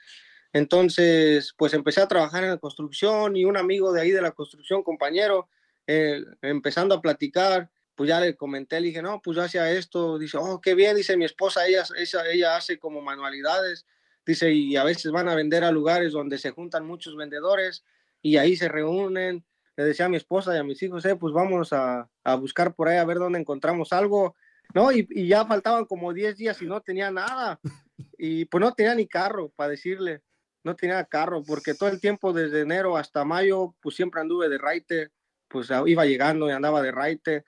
Entonces, pues empecé a trabajar en la construcción y un amigo de ahí de la construcción, compañero, eh, empezando a platicar, pues ya le comenté, le dije, no, pues yo hacía esto, dice, oh, qué bien, dice mi esposa, ella, ella, ella hace como manualidades, dice, y a veces van a vender a lugares donde se juntan muchos vendedores y ahí se reúnen. Le decía a mi esposa y a mis hijos, eh, pues vamos a, a buscar por ahí a ver dónde encontramos algo, ¿no? Y, y ya faltaban como 10 días y no tenía nada. Y pues no tenía ni carro, para decirle, no tenía carro, porque todo el tiempo desde enero hasta mayo, pues siempre anduve de raite, pues iba llegando y andaba de raite.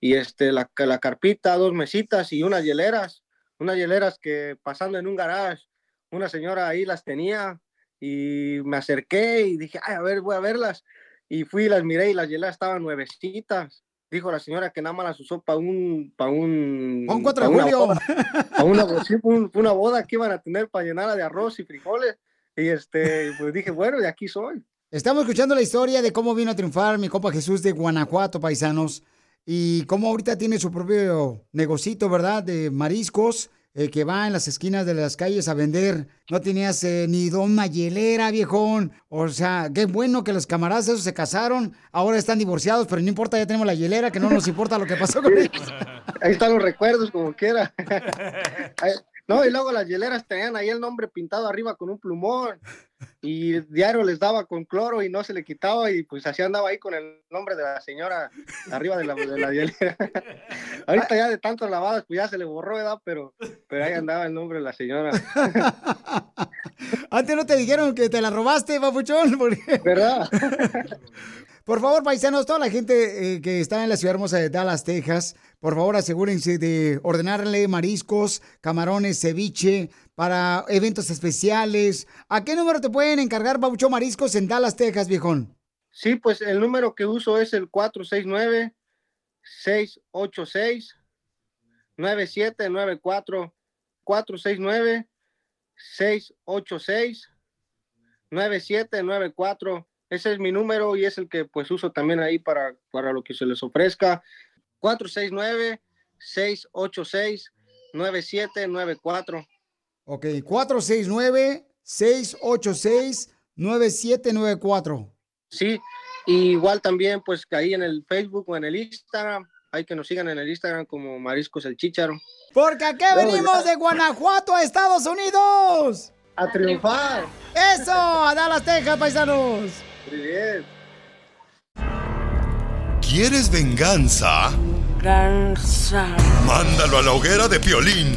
Y este, la, la carpita, dos mesitas y unas hieleras, unas hieleras que pasando en un garage, una señora ahí las tenía y me acerqué y dije, ay, a ver, voy a verlas. Y fui y las miré y las hieleras estaban nuevecitas. Dijo la señora que nada más las usó para un, para un, Un 4 pa' de julio. boda, pa' una, una boda que iban a tener para llenarla de arroz y frijoles. Y este, pues dije, bueno, de aquí soy. Estamos escuchando la historia de cómo vino a triunfar mi compa Jesús de Guanajuato, paisanos, y cómo ahorita tiene su propio negocito, ¿verdad? De mariscos, eh, que va en las esquinas de las calles a vender. No tenías eh, ni dona hielera, viejón. O sea, qué bueno que los camaradas esos se casaron, ahora están divorciados, pero no importa, ya tenemos la hielera, que no nos importa lo que pasó con ellos. Ahí están los recuerdos, como quiera. No, y luego las hieleras tenían ahí el nombre pintado arriba con un plumón. Y diario les daba con cloro y no se le quitaba y pues así andaba ahí con el nombre de la señora arriba de la, de la. Ahorita ya de tantas lavadas pues ya se le borró, ¿verdad? Pero, pero ahí andaba el nombre de la señora. Antes no te dijeron que te la robaste, papuchón. Porque... ¿Verdad? Por favor, paisanos, toda la gente eh, que está en la ciudad hermosa de Dallas, Texas, por favor asegúrense de ordenarle mariscos, camarones, ceviche para eventos especiales. ¿A qué número te pueden encargar, Papuchón Mariscos, en Dallas, Texas, viejón? Sí, pues el número que uso es el 469-686-9794. 469-686-9794. Ese es mi número y es el que pues uso también ahí para, para lo que se les ofrezca. 469-686-9794. Ok, 469-686-9794. Sí, y igual también pues que ahí en el Facebook o en el Instagram, hay que nos sigan en el Instagram como Mariscos el Chícharo. Porque aquí venimos de Guanajuato a Estados Unidos. A triunfar. Eso, a Dallas, Texas, paisanos. Muy bien. ¿Quieres venganza? Mándalo a la hoguera de Piolín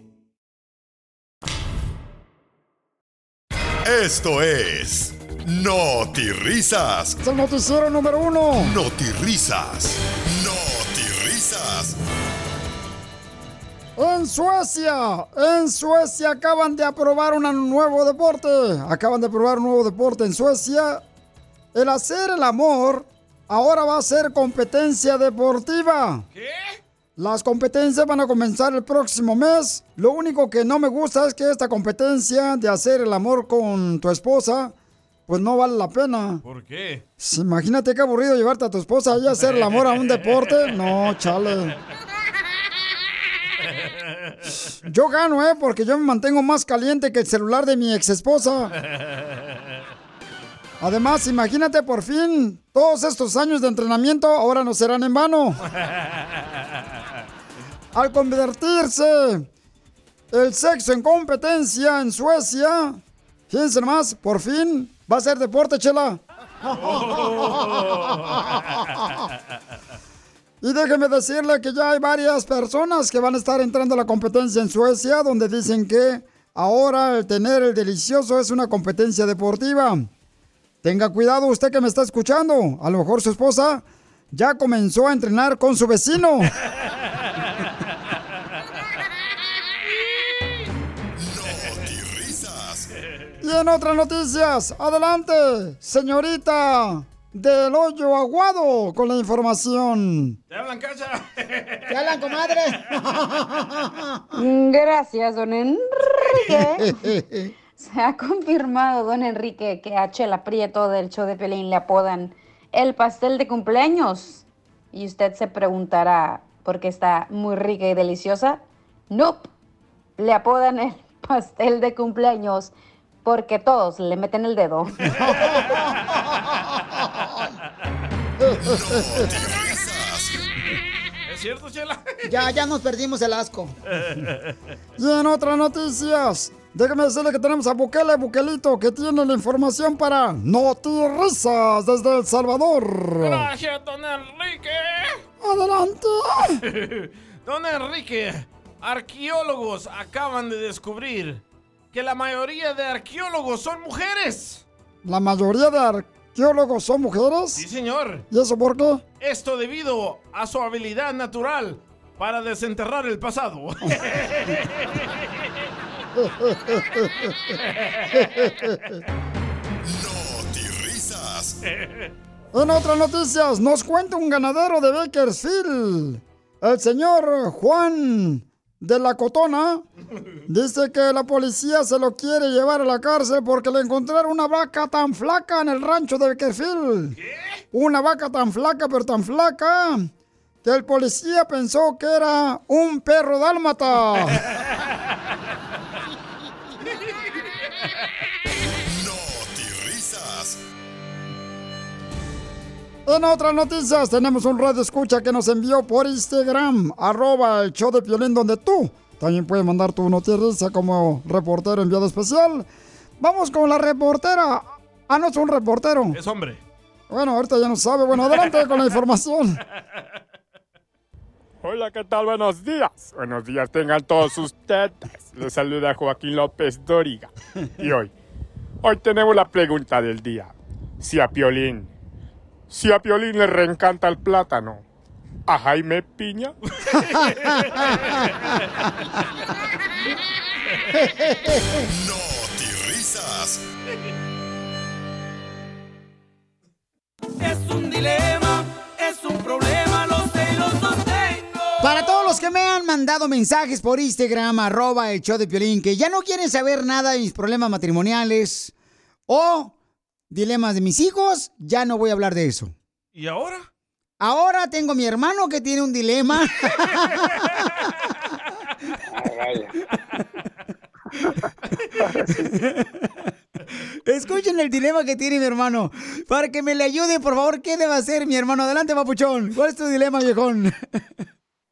Esto es Risas. Es el noticiero número uno. Risas. Risas. En Suecia, en Suecia acaban de aprobar un nuevo deporte. Acaban de aprobar un nuevo deporte en Suecia. El hacer el amor ahora va a ser competencia deportiva. ¿Qué? Las competencias van a comenzar el próximo mes. Lo único que no me gusta es que esta competencia de hacer el amor con tu esposa, pues no vale la pena. ¿Por qué? Imagínate qué aburrido llevarte a tu esposa y hacer el amor a un deporte. No, chale. Yo gano, ¿eh? Porque yo me mantengo más caliente que el celular de mi ex esposa. Además, imagínate por fin, todos estos años de entrenamiento ahora no serán en vano. Al convertirse el sexo en competencia en Suecia, fíjense nomás, por fin va a ser deporte, chela. Y déjeme decirle que ya hay varias personas que van a estar entrando a la competencia en Suecia, donde dicen que ahora el tener el delicioso es una competencia deportiva. Tenga cuidado usted que me está escuchando. A lo mejor su esposa ya comenzó a entrenar con su vecino. Y en otras noticias, adelante, señorita del hoyo aguado con la información. ¿Te hablan, cacha? ¿Te hablan, comadre? Gracias, don Enrique. Se ha confirmado, don Enrique, que a Chela Prieto del show de Pelín le apodan el pastel de cumpleaños. Y usted se preguntará, ¿por qué está muy rica y deliciosa? Nope, le apodan el pastel de cumpleaños porque todos le meten el dedo. ¿Es cierto, Chela? Ya, ya nos perdimos el asco. Y en otras noticias, déjame decirle que tenemos a Bukele Bukelito, que tiene la información para Notirrisas desde El Salvador. Gracias, don Enrique. Adelante. Don Enrique, Arqueólogos acaban de descubrir que la mayoría de arqueólogos son mujeres. ¿La mayoría de arqueólogos son mujeres? Sí, señor. ¿Y eso por qué? Esto debido a su habilidad natural para desenterrar el pasado. risas. En otras noticias, nos cuenta un ganadero de Bakersfield. El señor Juan de la Cotona dice que la policía se lo quiere llevar a la cárcel porque le encontraron una vaca tan flaca en el rancho de Bakersfield. Una vaca tan flaca, pero tan flaca, que el policía pensó que era un perro dálmata. En otras noticias tenemos un radio escucha que nos envió por Instagram, arroba el show de Piolín, donde tú también puedes mandar tu noticia como reportero enviado especial. Vamos con la reportera. Ah, no es un reportero. Es hombre. Bueno, ahorita ya no sabe. Bueno, adelante con la información. Hola, ¿qué tal? Buenos días. Buenos días tengan todos ustedes. Les saluda Joaquín López Dóriga. Y hoy, hoy tenemos la pregunta del día. Si a Piolín, si a Piolín le reencanta el plátano, ¿a Jaime Piña? risas. Es un dilema, es un problema, lo sé, lo sostengo. Para todos los que me han mandado mensajes por Instagram, arroba el show de Piolín, que ya no quieren saber nada de mis problemas matrimoniales o dilemas de mis hijos, ya no voy a hablar de eso. ¿Y ahora? Ahora tengo a mi hermano que tiene un dilema. Escuchen el dilema que tiene mi hermano. Para que me le ayude, por favor, ¿qué debe hacer mi hermano? Adelante, papuchón. ¿Cuál es tu dilema, viejón?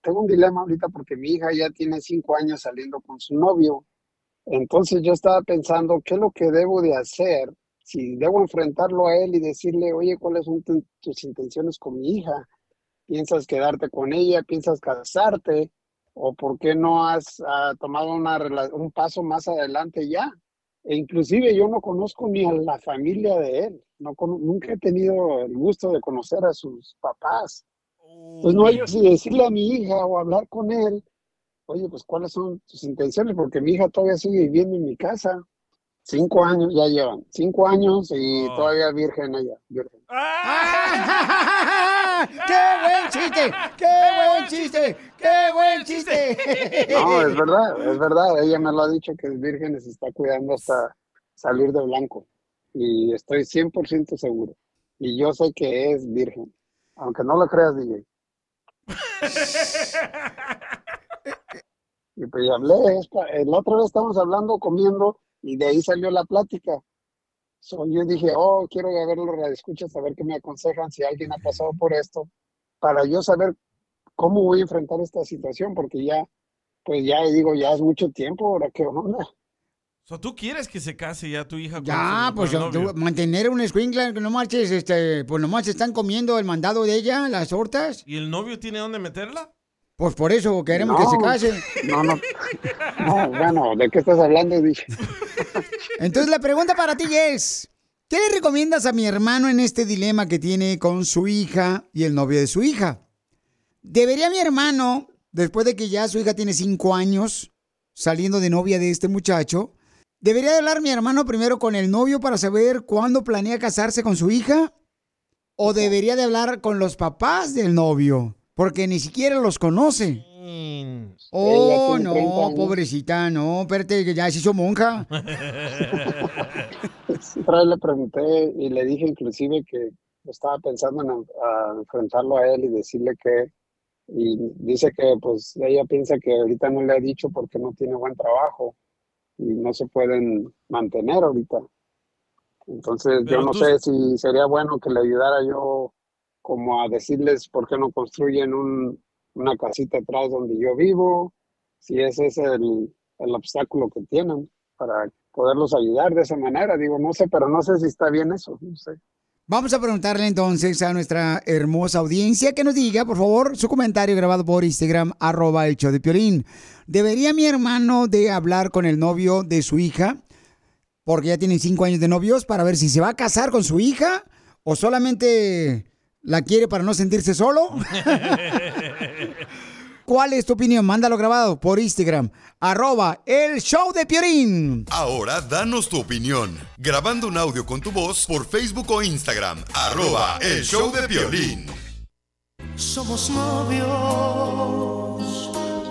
tengo un dilema ahorita porque mi hija ya tiene cinco años saliendo con su novio. Entonces yo estaba pensando, ¿qué es lo que debo de hacer? Si debo enfrentarlo a él y decirle, oye, ¿cuáles son tu- tus intenciones con mi hija? ¿Piensas quedarte con ella? ¿Piensas casarte? ¿O por qué no has tomado una, un paso más adelante ya? E inclusive yo no conozco ni a la familia de él. No nunca he tenido el gusto de conocer a sus papás. Pues no hay si decirle a mi hija o hablar con él, oye, pues cuáles son tus intenciones, porque mi hija todavía sigue viviendo en mi casa. Cinco años ya llevan, cinco años y todavía virgen ella, virgen. ¡Qué buen chiste! ¡Qué buen chiste! ¡Qué buen chiste! No, es verdad, es verdad, ella me lo ha dicho que es virgen y se está cuidando hasta salir de blanco. Y estoy 100% seguro. Y yo sé que es virgen, aunque no lo creas, DJ. Y pues ya hablé, esta- la otra vez estábamos hablando, comiendo, y de ahí salió la plática. So, yo dije, oh, quiero ver los radioescuchas, a ver qué me aconsejan si alguien ha pasado por esto, para yo saber cómo voy a enfrentar esta situación, porque ya, pues ya digo, ya es mucho tiempo, ahora qué onda. O sea, ¿tú quieres que se case ya tu hija con Ya, su- pues yo- tú- mantener un escuincla, que no marches, este, pues nomás están comiendo el mandado de ella, las tortas. ¿Y el novio tiene dónde meterla? Pues por eso queremos que se case. No, no. No, bueno, ¿de qué estás hablando? Dije. Entonces la pregunta para ti es, ¿qué le recomiendas a mi hermano en este dilema que tiene con su hija y el novio de su hija? ¿Debería mi hermano, después de que ya su hija tiene cinco años, saliendo de novia de este muchacho, ¿debería de hablar mi hermano primero con el novio para saber cuándo planea casarse con su hija? ¿O debería de hablar con los papás del novio? Porque ni siquiera los conoce. Oh, tiene 30 no, pobrecita, no, espérate, que ya se hizo monja. Otra vez le pregunté y le dije inclusive que estaba pensando en a- enfrentarlo a él y decirle que, y dice que pues ella piensa que ahorita no le ha dicho porque no tiene buen trabajo y no se pueden mantener ahorita. Entonces Pero yo no tú- sé si sería bueno que le ayudara yo como a decirles por qué no construyen un, una casita atrás donde yo vivo, si ese es el, el obstáculo que tienen para poderlos ayudar de esa manera. Digo, no sé, pero no sé si está bien eso. Vamos a preguntarle entonces a nuestra hermosa audiencia que nos diga, por favor, su comentario grabado por Instagram, arroba el show de Piolín. ¿Debería mi hermano de hablar con el novio de su hija? Porque ya tienen cinco años de novios para ver si se va a casar con su hija o solamente la quiere para no sentirse solo. ¿Cuál es tu opinión? Mándalo grabado por Instagram, arroba el show de Piolín. Ahora danos tu opinión. Grabando un audio con tu voz por Facebook o Instagram. Arroba el show de violín. Somos novios,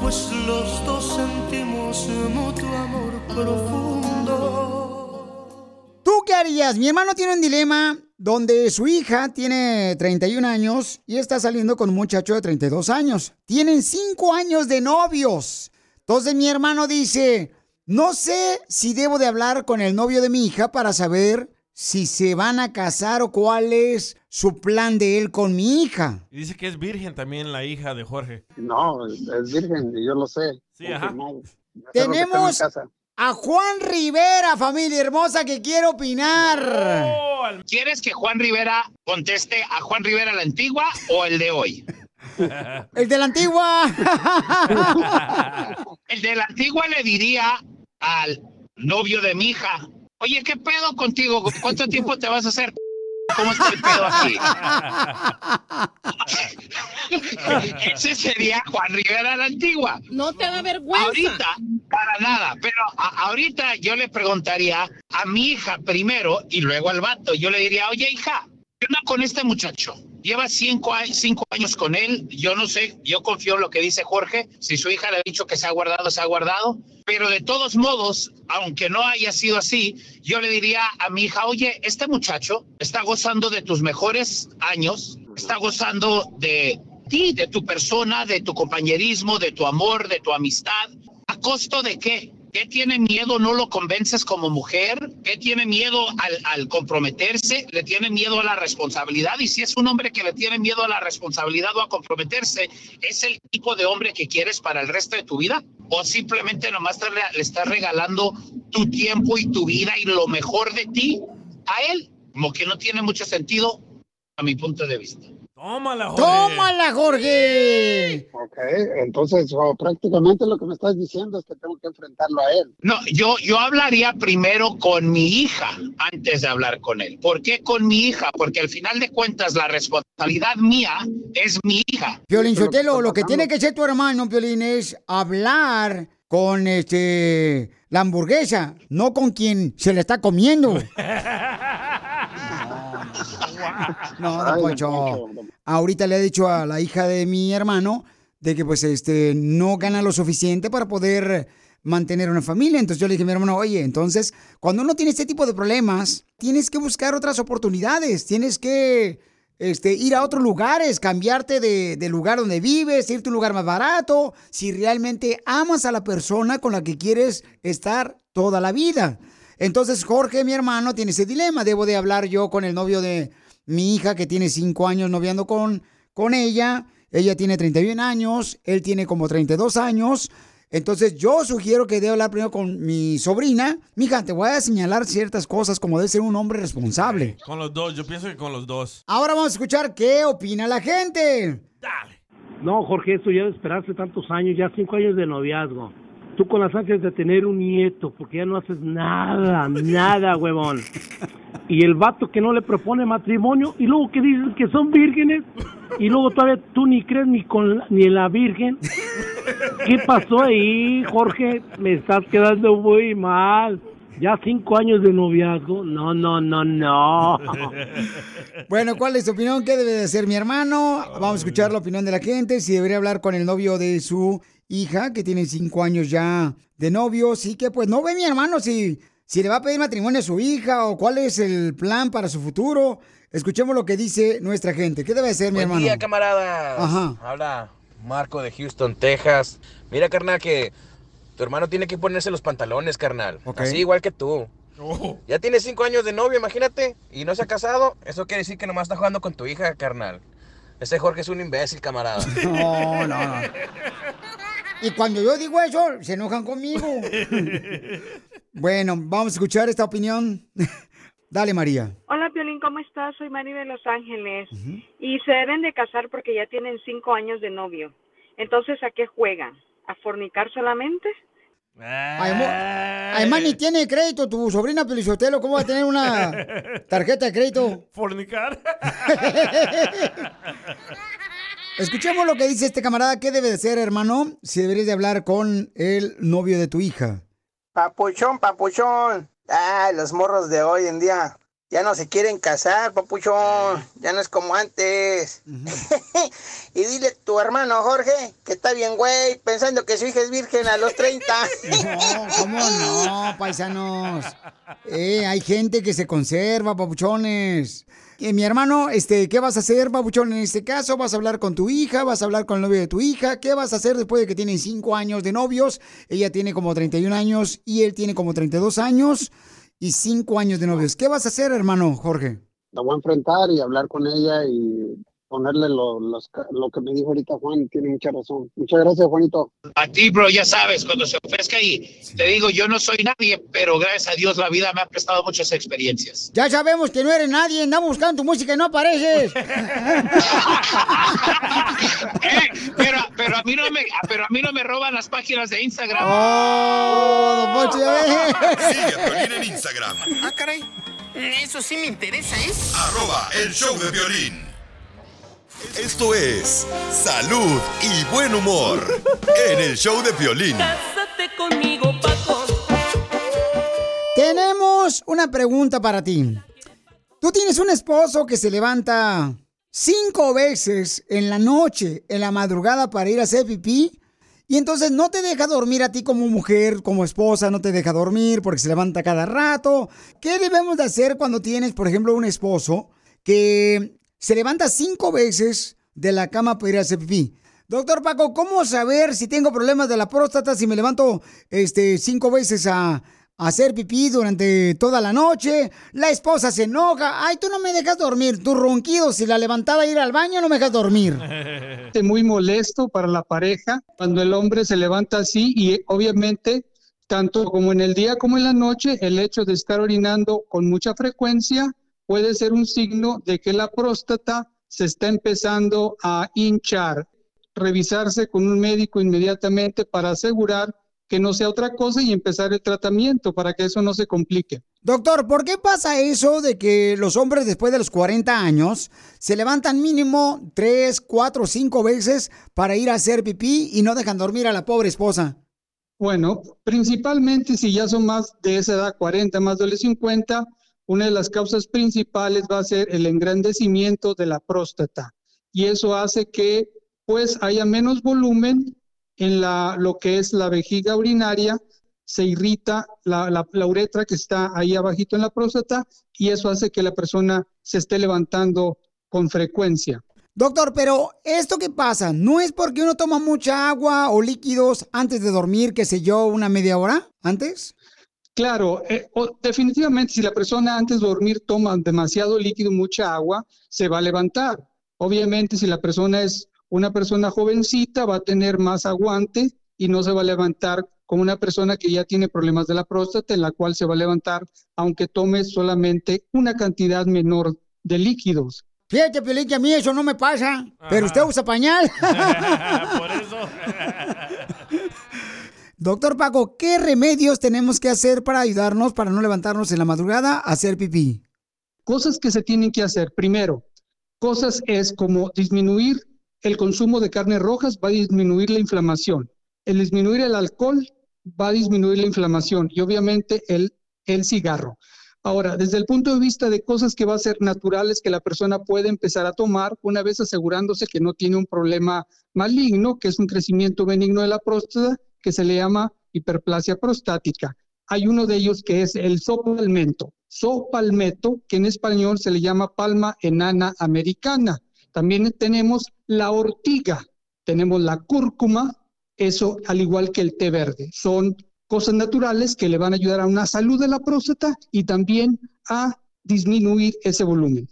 pues los dos sentimos mutuo amor profundo. ¿Tú qué harías? Mi hermano tiene un dilema donde su hija tiene 31 años y está saliendo con un muchacho de 32 años. Tienen 5 años de novios. Entonces mi hermano dice, no sé si debo de hablar con el novio de mi hija para saber si se van a casar o cuál es su plan de él con mi hija. Y dice que es virgen también la hija de Jorge. No, es virgen, y yo lo sé. Sí, ajá. Tenemos casa. A Juan Rivera, familia hermosa, que quiere opinar. ¿Quieres que Juan Rivera conteste a Juan Rivera la antigua o el de hoy? El de la antigua. El de la antigua le diría al novio de mi hija, oye, ¿qué pedo contigo? ¿Cuánto tiempo te vas a hacer? ¿Cómo está el pedo aquí? Ese sería Juan Rivera la antigua. No te da vergüenza. Ahorita, para nada, pero a- ahorita yo le preguntaría a mi hija primero y luego al vato. Yo le diría, oye, hija, ¿qué onda con este muchacho? Lleva cinco, cinco años con él. Yo no sé, yo confío en lo que dice Jorge. Si su hija le ha dicho que se ha guardado, se ha guardado. Pero de todos modos, aunque no haya sido así, yo le diría a mi hija, oye, este muchacho está gozando de tus mejores años, está gozando de ti, de tu persona, de tu compañerismo, de tu amor, de tu amistad. ¿A costo de qué? ¿Qué tiene miedo? ¿No lo convences como mujer? ¿Qué tiene miedo al, al comprometerse? ¿Le tiene miedo a la responsabilidad? Y si es un hombre que le tiene miedo a la responsabilidad o a comprometerse, ¿es el tipo de hombre que quieres para el resto de tu vida? ¿O simplemente nomás te le estás regalando tu tiempo y tu vida y lo mejor de ti a él? Como que no tiene mucho sentido a mi punto de vista. Tómala, ¡Tómala, Jorge! Ok, entonces oh, prácticamente lo que me estás diciendo es que tengo que enfrentarlo a él. No, yo, yo hablaría primero con mi hija antes de hablar con él. ¿Por qué con mi hija? Porque al final de cuentas la responsabilidad mía es mi hija. Piolín Sotelo, lo que tiene que hacer tu hermano, Piolín, es hablar con este la hamburguesa, no con quien se la está comiendo. No, don Poncho. Ahorita le he dicho a la hija de mi hermano de que pues este no gana lo suficiente para poder mantener una familia. Entonces yo le dije a mi hermano, oye, entonces cuando uno tiene este tipo de problemas, tienes que buscar otras oportunidades, tienes que este, ir a otros lugares, cambiarte de, de lugar donde vives, irte a un lugar más barato, si realmente amas a la persona con la que quieres estar toda la vida. Entonces Jorge, mi hermano, tiene ese dilema. Debo de hablar yo con el novio de mi hija que tiene cinco años noviando con, con ella. Ella tiene 31 años, él tiene como 32 años. Entonces yo sugiero que debo hablar primero con mi sobrina. Mija, te voy a señalar ciertas cosas como debe ser un hombre responsable. Con los dos, yo pienso que con los dos. Ahora vamos a escuchar qué opina la gente. No, Jorge, eso ya de esperarse tantos años, ya cinco años de noviazgo. Tú con las ansias de tener un nieto, porque ya no haces nada, nada, huevón. Y el vato que no le propone matrimonio, y luego que dices que son vírgenes, y luego todavía tú ni crees ni con ni en la virgen. ¿Qué pasó ahí, Jorge? Me estás quedando muy mal. Ya cinco años de noviazgo. No, no, no, no. Bueno, ¿cuál es tu opinión? ¿Qué debe de hacer mi hermano? Vamos a escuchar la opinión de la gente. Si debería hablar con el novio de su hija, que tiene cinco años ya de novio. Sí que pues no ve mi hermano si, si le va a pedir matrimonio a su hija o cuál es el plan para su futuro. Escuchemos lo que dice nuestra gente. ¿Qué debe hacer mi Buen hermano? día, camaradas. Ajá. Habla Marco de Houston, Texas. Mira, carnal, que tu hermano tiene que ponerse los pantalones, carnal. Ok. Así igual que tú. Ya tiene cinco años de novio, imagínate, y no se ha casado. Eso quiere decir que nomás está jugando con tu hija, carnal. Ese Jorge es un imbécil, camarada. No, no, no. Y cuando yo digo eso, se enojan conmigo. Bueno, vamos a escuchar esta opinión Dale, María. Hola, Piolín, ¿cómo estás? Soy Mari de Los Ángeles. Y se deben de casar porque ya tienen cinco años de novio. Entonces, ¿a qué juegan? ¿A fornicar solamente? Además, ni tiene crédito tu sobrina Pelizotelo. ¿Cómo va a tener una tarjeta de crédito? ¿Fornicar? Escuchemos lo que dice este camarada. ¿Qué debe de ser, hermano, si deberías de hablar con el novio de tu hija? Papuchón, papuchón. Ah, los morros de hoy en día ya no se quieren casar, papuchón. Ya no es como antes. y dile a tu hermano Jorge que está bien, güey, pensando que su hija es virgen a los 30. No, ¿cómo no, paisanos? Eh, hay gente que se conserva, papuchones. Mi hermano, este, ¿qué vas a hacer, papuchón, en este caso? ¿Vas a hablar con tu hija? ¿Vas a hablar con el novio de tu hija? ¿Qué vas a hacer después de que tienen cinco años de novios? Ella tiene como 31 años y él tiene como 32 años y cinco años de novios. ¿Qué vas a hacer, hermano Jorge? La voy a enfrentar y hablar con ella y ponerle lo, los lo que me dijo ahorita Juan. Tiene mucha razón. Muchas gracias, Juanito. A ti, bro, ya sabes, cuando se ofrezca y te digo, yo no soy nadie, pero gracias a Dios la vida me ha prestado muchas experiencias. Ya sabemos que no eres nadie, andamos buscando tu música y no apareces. Pero, pero a mí no me, pero a mí no me roban las páginas de Instagram. Oh, don Poncho, ya ve. Sigue a en Instagram, Ah, caray. Eso sí me interesa, ¿eh? arroba el show de violín. Esto es salud y buen humor en el show de violín. Cásate conmigo, Paco. Tenemos una pregunta para ti. Tú tienes un esposo que se levanta cinco veces en la noche, en la madrugada para ir a hacer pipí. Y entonces no te deja dormir a ti como mujer, como esposa, no te deja dormir porque se levanta cada rato. ¿Qué debemos de hacer cuando tienes, por ejemplo, un esposo que se levanta cinco veces de la cama para ir a hacer pipí? Doctor Paco, ¿cómo saber si tengo problemas de la próstata si me levanto este, cinco veces a, hacer pipí durante toda la noche? La esposa se enoja. Ay, tú no me dejas dormir. Tus ronquidos y la levantada ir al baño no me dejas dormir. Es muy molesto para la pareja cuando el hombre se levanta así y obviamente tanto como en el día como en la noche el hecho de estar orinando con mucha frecuencia puede ser un signo de que la próstata se está empezando a hinchar. Revisarse con un médico inmediatamente para asegurar que no sea otra cosa y empezar el tratamiento para que eso no se complique. Doctor, ¿por qué pasa eso de que los hombres después de los 40 años se levantan mínimo 3, 4, 5 veces para ir a hacer pipí y no dejan dormir a la pobre esposa? Bueno, principalmente si ya son más de esa edad, 40, más de los 50, una de las causas principales va a ser el engrandecimiento de la próstata. Y eso hace que pues haya menos volumen en la, lo que es la vejiga urinaria, se irrita la, la, uretra que está ahí abajito en la próstata y eso hace que la persona se esté levantando con frecuencia. Doctor, pero esto que pasa, ¿no es porque uno toma mucha agua o líquidos antes de dormir, qué sé yo, una media hora antes? Claro, eh, o- definitivamente si la persona antes de dormir toma demasiado líquido, mucha agua, se va a levantar. Obviamente si la persona es una persona jovencita, va a tener más aguante y no se va a levantar como una persona que ya tiene problemas de la próstata, en la cual se va a levantar aunque tome solamente una cantidad menor de líquidos. Fíjate, Piolín, que a mí eso no me pasa, pero usted usa pañal. Por eso. Doctor Paco, ¿qué remedios tenemos que hacer para ayudarnos para no levantarnos en la madrugada a hacer pipí? Cosas que se tienen que hacer. Primero, cosas es como disminuir el consumo de carnes rojas, va a disminuir la inflamación. El disminuir el alcohol va a disminuir la inflamación y obviamente el, el cigarro. Ahora, desde el punto de vista de cosas que va a ser naturales que la persona puede empezar a tomar una vez asegurándose que no tiene un problema maligno, que es un crecimiento benigno de la próstata, que se le llama hiperplasia prostática. Hay uno de ellos que es el sopalmento. Sopalmeto, que en español se le llama palma enana americana. También tenemos la ortiga, tenemos la cúrcuma, eso al igual que el té verde. Son cosas naturales que le van a ayudar a una salud de la próstata y también a disminuir ese volumen.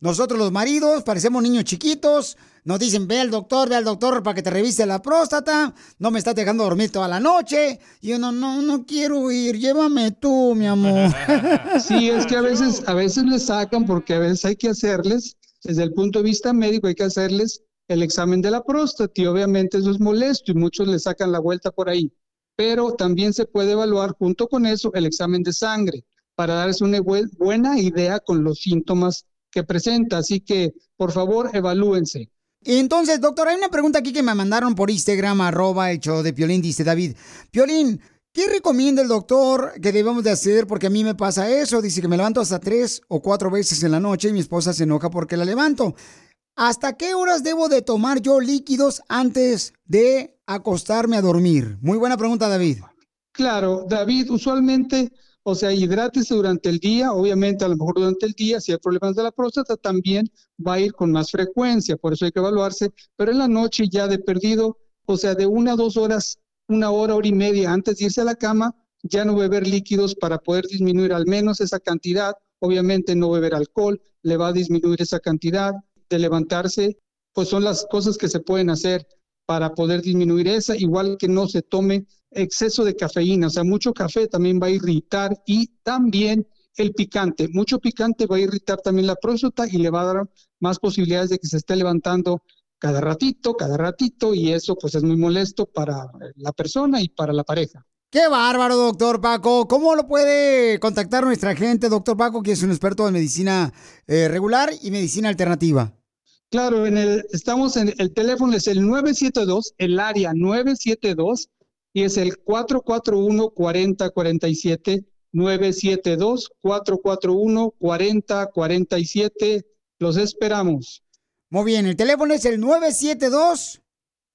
Nosotros los maridos parecemos niños chiquitos. Nos dicen, ve al doctor, ve al doctor para que te revise la próstata. No me estás dejando dormir toda la noche. Y uno, no, no quiero ir, llévame tú, mi amor. Sí, es que a veces, a veces les sacan porque a veces hay que hacerles, desde el punto de vista médico, hay que hacerles el examen de la próstata y obviamente eso es molesto y muchos le sacan la vuelta por ahí. Pero también se puede evaluar junto con eso el examen de sangre para darles una bue- buena idea con los síntomas que presenta. Así que, por favor, evalúense. Entonces, doctor, hay una pregunta aquí que me mandaron por Instagram, arroba el show de Piolín, dice David. Piolín, ¿qué recomienda el doctor que debemos de hacer? Porque a mí me pasa eso. Dice que me levanto hasta tres o cuatro veces en la noche y mi esposa se enoja porque la levanto. ¿Hasta qué horas debo de tomar yo líquidos antes de acostarme a dormir? Muy buena pregunta, David. Claro, David, usualmente, o sea, hidrátese durante el día, obviamente a lo mejor durante el día, si hay problemas de la próstata, también va a ir con más frecuencia, por eso hay que evaluarse, pero en la noche ya de perdido, o sea, de una a dos horas, una hora, hora y media antes de irse a la cama, ya no beber líquidos para poder disminuir al menos esa cantidad, obviamente no beber alcohol, le va a disminuir esa cantidad, de levantarse, pues son las cosas que se pueden hacer para poder disminuir esa, igual que no se tome exceso de cafeína, o sea, mucho café también va a irritar y también el picante, mucho picante va a irritar también la próstata y le va a dar más posibilidades de que se esté levantando cada ratito, cada ratito y eso pues es muy molesto para la persona y para la pareja. Qué bárbaro, doctor Paco. ¿Cómo lo puede contactar nuestra gente, doctor Paco, que es un experto en medicina eh, regular y medicina alternativa? Claro, en el, estamos en el teléfono es el 972, el área 972 y es el 441-4047, 972-441-4047. Los esperamos. Muy bien, el teléfono es el 972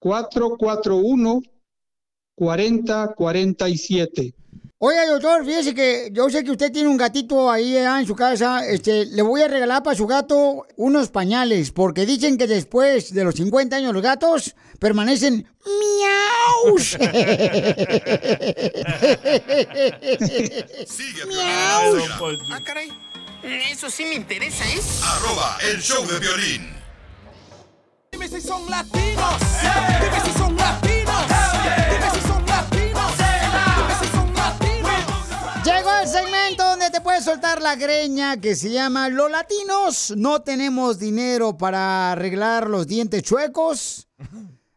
441-4047. Oiga, doctor, fíjese que yo sé que usted tiene un gatito ahí eh, en su casa. Este, le voy a regalar para su gato unos pañales, porque dicen que después de los 50 años los gatos permanecen miau. Sigue Instagram, Ah, caray. Eso sí me interesa, ¿eh? arroba el show de violín. Dime si son latinos. Dime si son latinos. Dime si son latinos. Dime si son latinos. Llegó el segmento donde te puedes soltar la greña que se llama Los latinos no tenemos dinero para arreglar los dientes chuecos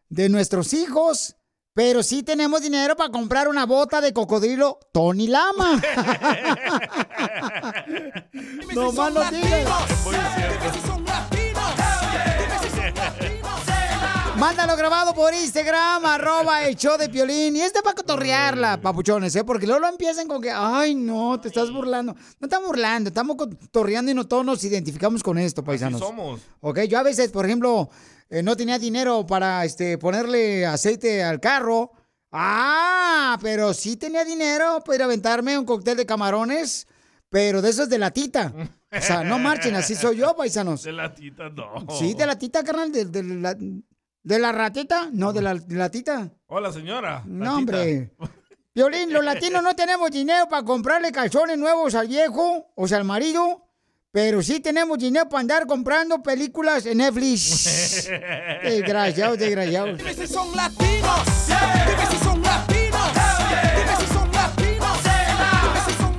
de nuestros hijos, pero sí tenemos dinero para comprar una bota de cocodrilo Tony Lama. no más no digas. Mándalo grabado por Instagram, arroba el show de Piolín. Y este para cotorrearla, papuchones, ¿eh? Porque luego lo empiezan con que, ay, no, te estás burlando. No estamos burlando, estamos cotorreando y no todos nos identificamos con esto, paisanos. somos. Ok, yo a veces, por ejemplo, eh, no tenía dinero para este, ponerle aceite al carro. Ah, pero sí tenía dinero para ir a aventarme un cóctel de camarones, pero de esos de latita. O sea, no marchen, así soy yo, paisanos. De latita, no. Sí, de la tita, carnal, de, de la, de la ratita, no, de la, de la tita. Hola, señora. No, Latita. hombre. Violín, los latinos no tenemos dinero para comprarle calzones nuevos al viejo, o sea, al marido, pero sí tenemos dinero para andar comprando películas en Netflix. desgraciados, desgraciados. Dime si son latinos. Dime si son latinos. Dime si son latinos. Dime si son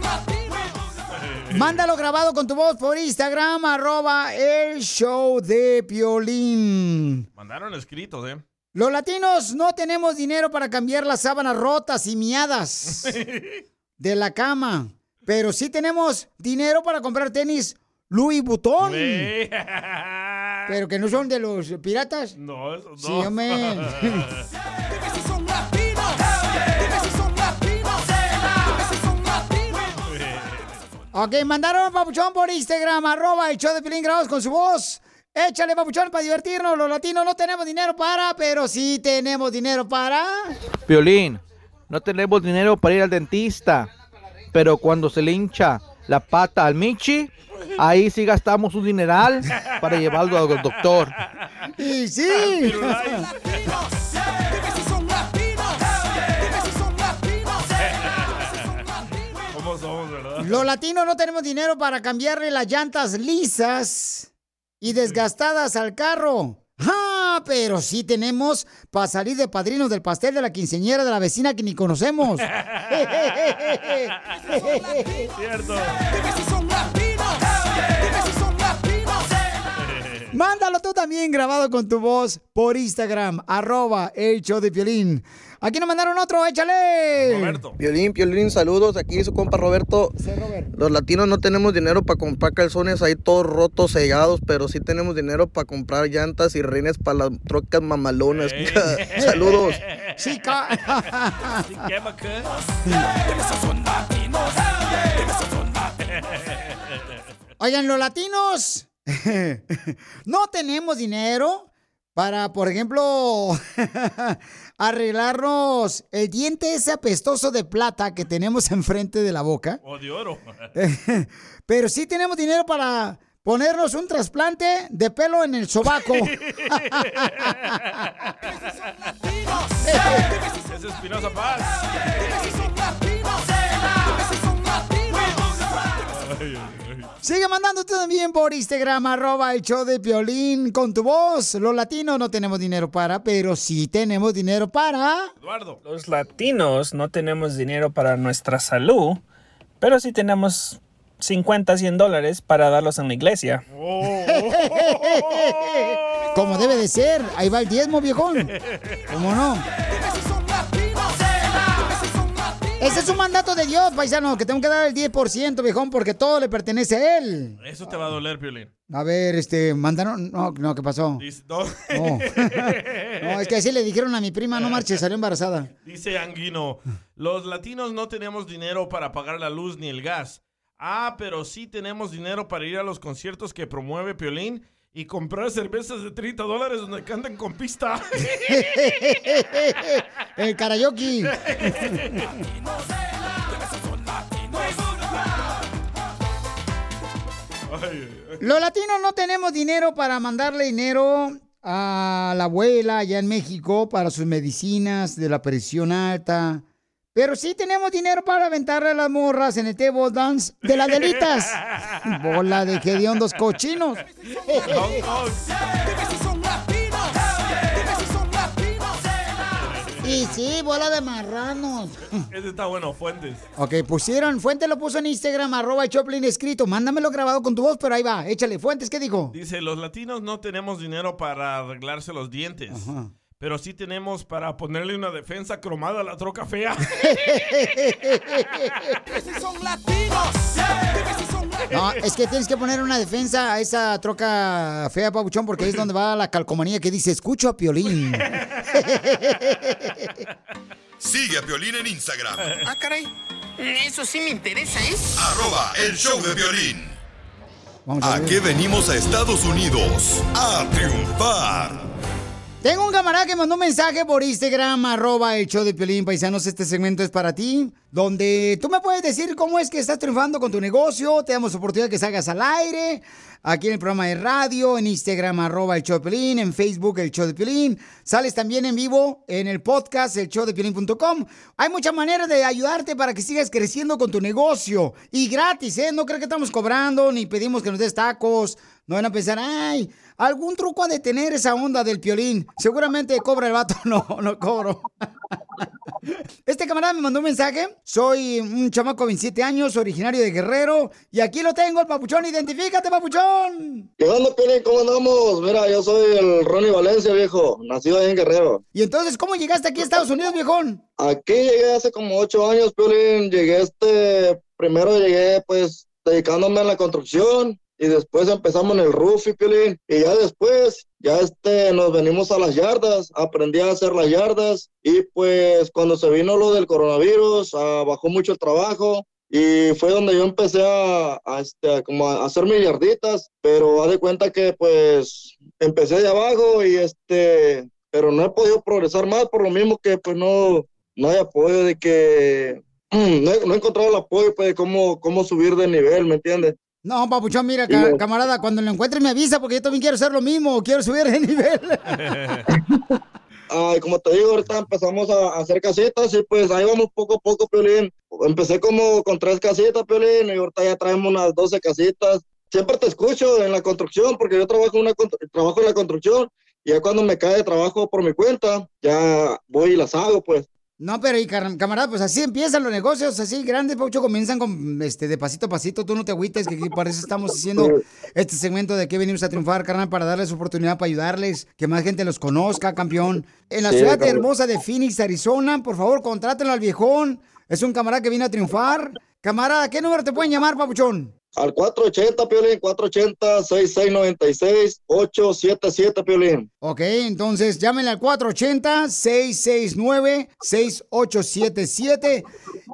Mándalo grabado con tu voz por Instagram, arroba el show de Piolín. Mandaron escritos, ¿eh? Los latinos no tenemos dinero para cambiar las sábanas rotas y miadas de la cama, pero sí tenemos dinero para comprar tenis Louis Vuitton. Pero que no son de los piratas. No, eso no. Sí, hombre. Ok, mandaron a Papuchón por Instagram, arroba el show de Pilín grabados con su voz. Échale, Papuchón, para divertirnos. Los latinos no tenemos dinero para, pero sí tenemos dinero para... Violín, no tenemos dinero para ir al dentista, pero cuando se le hincha la pata al Michi, ahí sí gastamos un dineral para llevarlo al doctor. Y sí. Dime si son latinos. Dime si son latinos. ¿Cómo somos, verdad? Los latinos no tenemos dinero para cambiarle las llantas lisas y desgastadas al carro. Pero sí tenemos para salir de padrinos del pastel de la quinceñera de la vecina que ni conocemos. Cierto. Mándalo tú también grabado con tu voz por Instagram, arroba el show de Piolín. Aquí nos mandaron otro, échale. Violín, Piolín, saludos. Aquí su compa Roberto. Los latinos no tenemos dinero para comprar calzones ahí todos rotos, sellados, pero sí tenemos dinero para comprar llantas y rines para las trocas mamalonas. saludos. Sí, ca- Oigan, los latinos no tenemos dinero para, por ejemplo, arreglarnos el diente ese apestoso de plata que tenemos enfrente de la boca. O de oro. Pero sí tenemos dinero para ponernos un trasplante de pelo en el sobaco. Es Espinosa Paz. Sigue mandando tú también por Instagram, arroba el show de Piolín con tu voz. Los latinos no tenemos dinero para, pero sí tenemos dinero para... Eduardo. Los latinos no tenemos dinero para nuestra salud, pero sí tenemos 50, 100 dólares para darlos en la iglesia. Como debe de ser. Ahí va el diezmo, viejón. ¿Cómo no? Ese es un mandato de Dios, paisano, que tengo que dar el 10%, viejón, porque todo le pertenece a él. Eso te va a doler, Piolín. A ver, este, mandaron... No, no, ¿qué pasó? Dice, no. No. No, es que así le dijeron a mi prima, no marche, salió embarazada. Dice Anguino, los latinos no tenemos dinero para pagar la luz ni el gas. Ah, pero sí tenemos dinero para ir a los conciertos que promueve Piolín y comprar cervezas de 30 dólares donde cantan con pista. el karaoke. Los latinos no tenemos dinero para mandarle dinero a la abuela allá en México para sus medicinas de la presión alta. Pero sí tenemos dinero para aventarle a las morras en el table dance de las delitas. Bola de hediondos cochinos. Y sí, bola de marranos. Ese está bueno, Fuentes. Ok, pusieron, Fuentes lo puso en Instagram, arroba Choplin escrito. Mándamelo grabado con tu voz, pero ahí va, échale. Fuentes, ¿qué dijo? Dice, los latinos no tenemos dinero para arreglarse los dientes. Pero sí tenemos para ponerle una defensa cromada a la troca fea. No, es que tienes que poner una defensa a esa troca fea, Pabuchón, porque es donde va la calcomanía que dice, escucho a Piolín. Sigue a Piolín en Instagram. Ah, caray. Eso sí me interesa, ¿eh? Arroba el show de violín. Vamos a ¿A ver. qué venimos a Estados Unidos? A triunfar. Tengo un camarada que mandó un mensaje por Instagram, arroba el show de Piolín, paisanos, este segmento es para ti, donde tú me puedes decir cómo es que estás triunfando con tu negocio, te damos oportunidad que salgas al aire, aquí en el programa de radio, en Instagram, arroba el show de Piolín, en Facebook, el show de Piolín, sales también en vivo en el podcast, el show de Piolín.com. Hay muchas maneras de ayudarte para que sigas creciendo con tu negocio, y gratis, ¿eh? No creo que estamos cobrando, ni pedimos que nos des tacos, no van a pensar, ay, algún truco ha de tener esa onda del piolín. Seguramente cobra el vato. No, no cobro. Este camarada me mandó un mensaje. Soy un chamaco de 27 años, originario de Guerrero. Y aquí lo tengo, el papuchón. Identifícate, papuchón. ¿Qué onda, Piolín? ¿Cómo andamos? Mira, yo soy el Ronnie Valencia, viejo, nacido ahí en Guerrero. Y entonces, ¿cómo llegaste aquí a Estados Unidos, viejón? Aquí llegué hace como ocho años, Piolín. Llegué este, primero llegué pues dedicándome a la construcción y después empezamos en el roofing. Y ya después, ya este, nos venimos a las yardas, aprendí a hacer las yardas y pues cuando se vino lo del coronavirus, ah, bajó mucho el trabajo. Y fue donde yo empecé a, a, este, a como a hacer mis yarditas, pero haz de cuenta que pues empecé de abajo y este, pero no he podido progresar más por lo mismo que pues no, no hay apoyo de que, no he, no he encontrado el apoyo pues de cómo, cómo subir de nivel, ¿me entiendes? No, papuchón, mira, ca- camarada, cuando lo encuentres me avisa porque yo también quiero hacer lo mismo. Quiero subir de nivel. Ay, como te digo, ahorita empezamos a, hacer casitas y pues ahí vamos poco a poco, Piolín. Empecé como con tres casitas, Piolín, y ahorita ya traemos unas 12 casitas. siempre te escucho en la construcción porque yo trabajo en, una, trabajo en la construcción y ya cuando me cae de trabajo por mi cuenta, ya voy y las hago, pues. No, pero y camarada, pues así empiezan los negocios, así grandes, Paucho, comienzan con este de pasito a pasito, tú no te agüites, que aquí por eso estamos haciendo este segmento de que venimos a triunfar, carnal, para darles oportunidad, para ayudarles, que más gente los conozca, campeón. En la Sí, ciudad cabrón. hermosa de Phoenix, Arizona, por favor, contrátenlo al viejón, es un camarada que viene a triunfar. Camarada, ¿qué número te pueden llamar, papuchón? Al 480, Piolín, 480-6696-877, Piolín. Ok, entonces llámenle al 480-669-6877.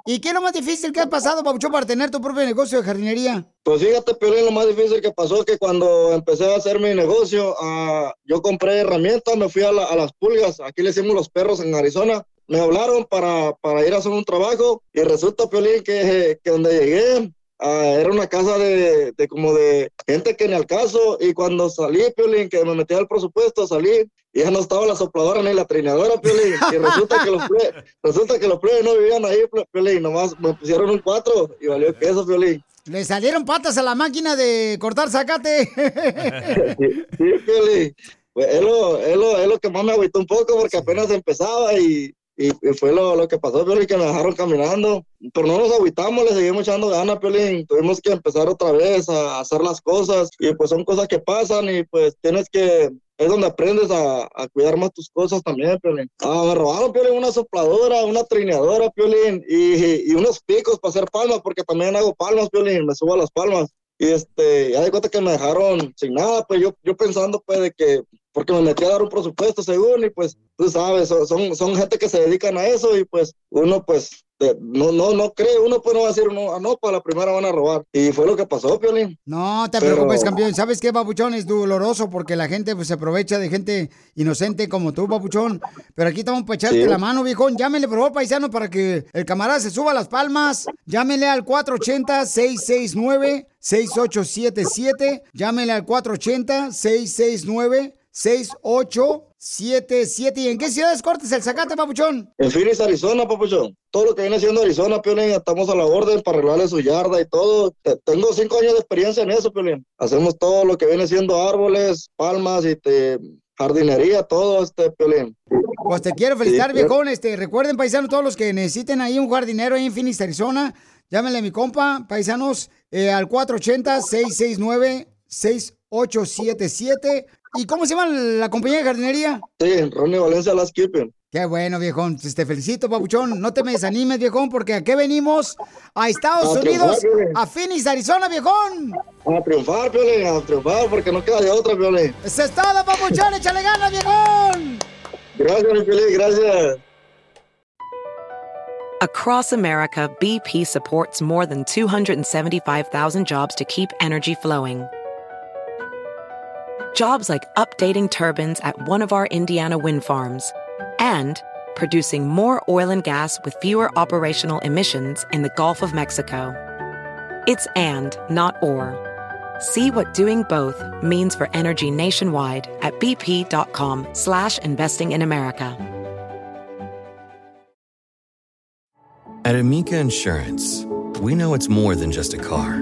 ¿Y qué es lo más difícil que ha pasado, Papuchón, para tener tu propio negocio de jardinería? Pues fíjate, Piolín, lo más difícil que pasó es que cuando empecé a hacer mi negocio, ah, yo compré herramientas, me fui a, la- a las pulgas, aquí le decimos los perros en Arizona, me hablaron para, para ir a hacer un trabajo y resulta, Piolín, que, que donde llegué ah, era una casa de, de como de gente que ni al caso y cuando salí, Piolín, que me metí al presupuesto, salí y ya no estaba la sopladora ni la trinadora, Piolín, y resulta que los plebes, resulta que los plebes no vivían ahí, Piolín, nomás me pusieron un cuatro y valió que eso, Piolín. Le salieron patas a la máquina de cortar zacate. Sí, Piolín. Pues es lo, es, lo, es lo que más me agüitó un poco porque apenas empezaba y, y, y fue lo, lo que pasó, Piolín, que me dejaron caminando. Pero no nos agüitamos, le seguimos echando ganas, Piolín. Tuvimos que empezar otra vez a hacer las cosas y pues son cosas que pasan y pues tienes que... Es donde aprendes a, a cuidar más tus cosas también, Piolín. Ah, me robaron, Piolín, una sopladora, una trineadora, Piolín, y, y unos picos para hacer palmas, porque también hago palmas, Piolín, me subo a las palmas. Y este, ya de cuenta que me dejaron sin nada, pues yo, yo pensando pues de que, porque me metí a dar un presupuesto según, y pues tú sabes, son, son, gente que se dedican a eso y pues uno pues no, no, no cree, uno pues no va a decir, no, ah, no, para la primera van a robar. Y fue lo que pasó, Piolín. No te Pero- preocupes, campeón. ¿Sabes qué, papuchón? Es doloroso porque la gente pues, se aprovecha de gente inocente como tú, papuchón. Pero aquí estamos para echarte Sí. la mano, viejón. Llámele, por favor, paisano, para que el camarada se suba a las palmas. Llámele al 480-669-6877. Llámele al 480-669-6877. ¿Y en qué ciudades cortes el zacate, papuchón? En Phoenix, Arizona, papuchón. Todo lo que viene siendo Arizona, Piolín, estamos a la orden para arreglarle su yarda y todo. Te- Tengo cinco años de experiencia en eso, Piolín. Hacemos todo lo que viene siendo árboles, palmas y te, jardinería, todo este, Piolín. Pues te quiero felicitar, Sí, viejón. Este, recuerden, paisanos, todos los que necesiten ahí un jardinero ahí en Phoenix, Arizona, llámenle a mi compa, paisanos, eh, al 480-669-6877. ¿Y cómo se llama la compañía de jardinería? Sí, Ronnie Valencia Las Keeping. Qué bueno, viejón. Te felicito, papuchón. No te me desanimes, viejón, porque aquí venimos a Estados A Unidos, triunfar, a Phoenix, Arizona, viejón. A triunfar, Piolín, a triunfar, porque no queda de otra, Piolín. Eso es todo, papuchón. Échale ganas, viejón. Gracias, mi Piolín, gracias. Across America, BP supports more than 275,000 jobs to keep energy flowing. Jobs like updating turbines at one of our Indiana wind farms and producing more oil and gas with fewer operational emissions in the Gulf of Mexico. It's and, not or. See what doing both means for energy nationwide at bp.com slash investing in America. At Amica Insurance, we know it's more than just a car.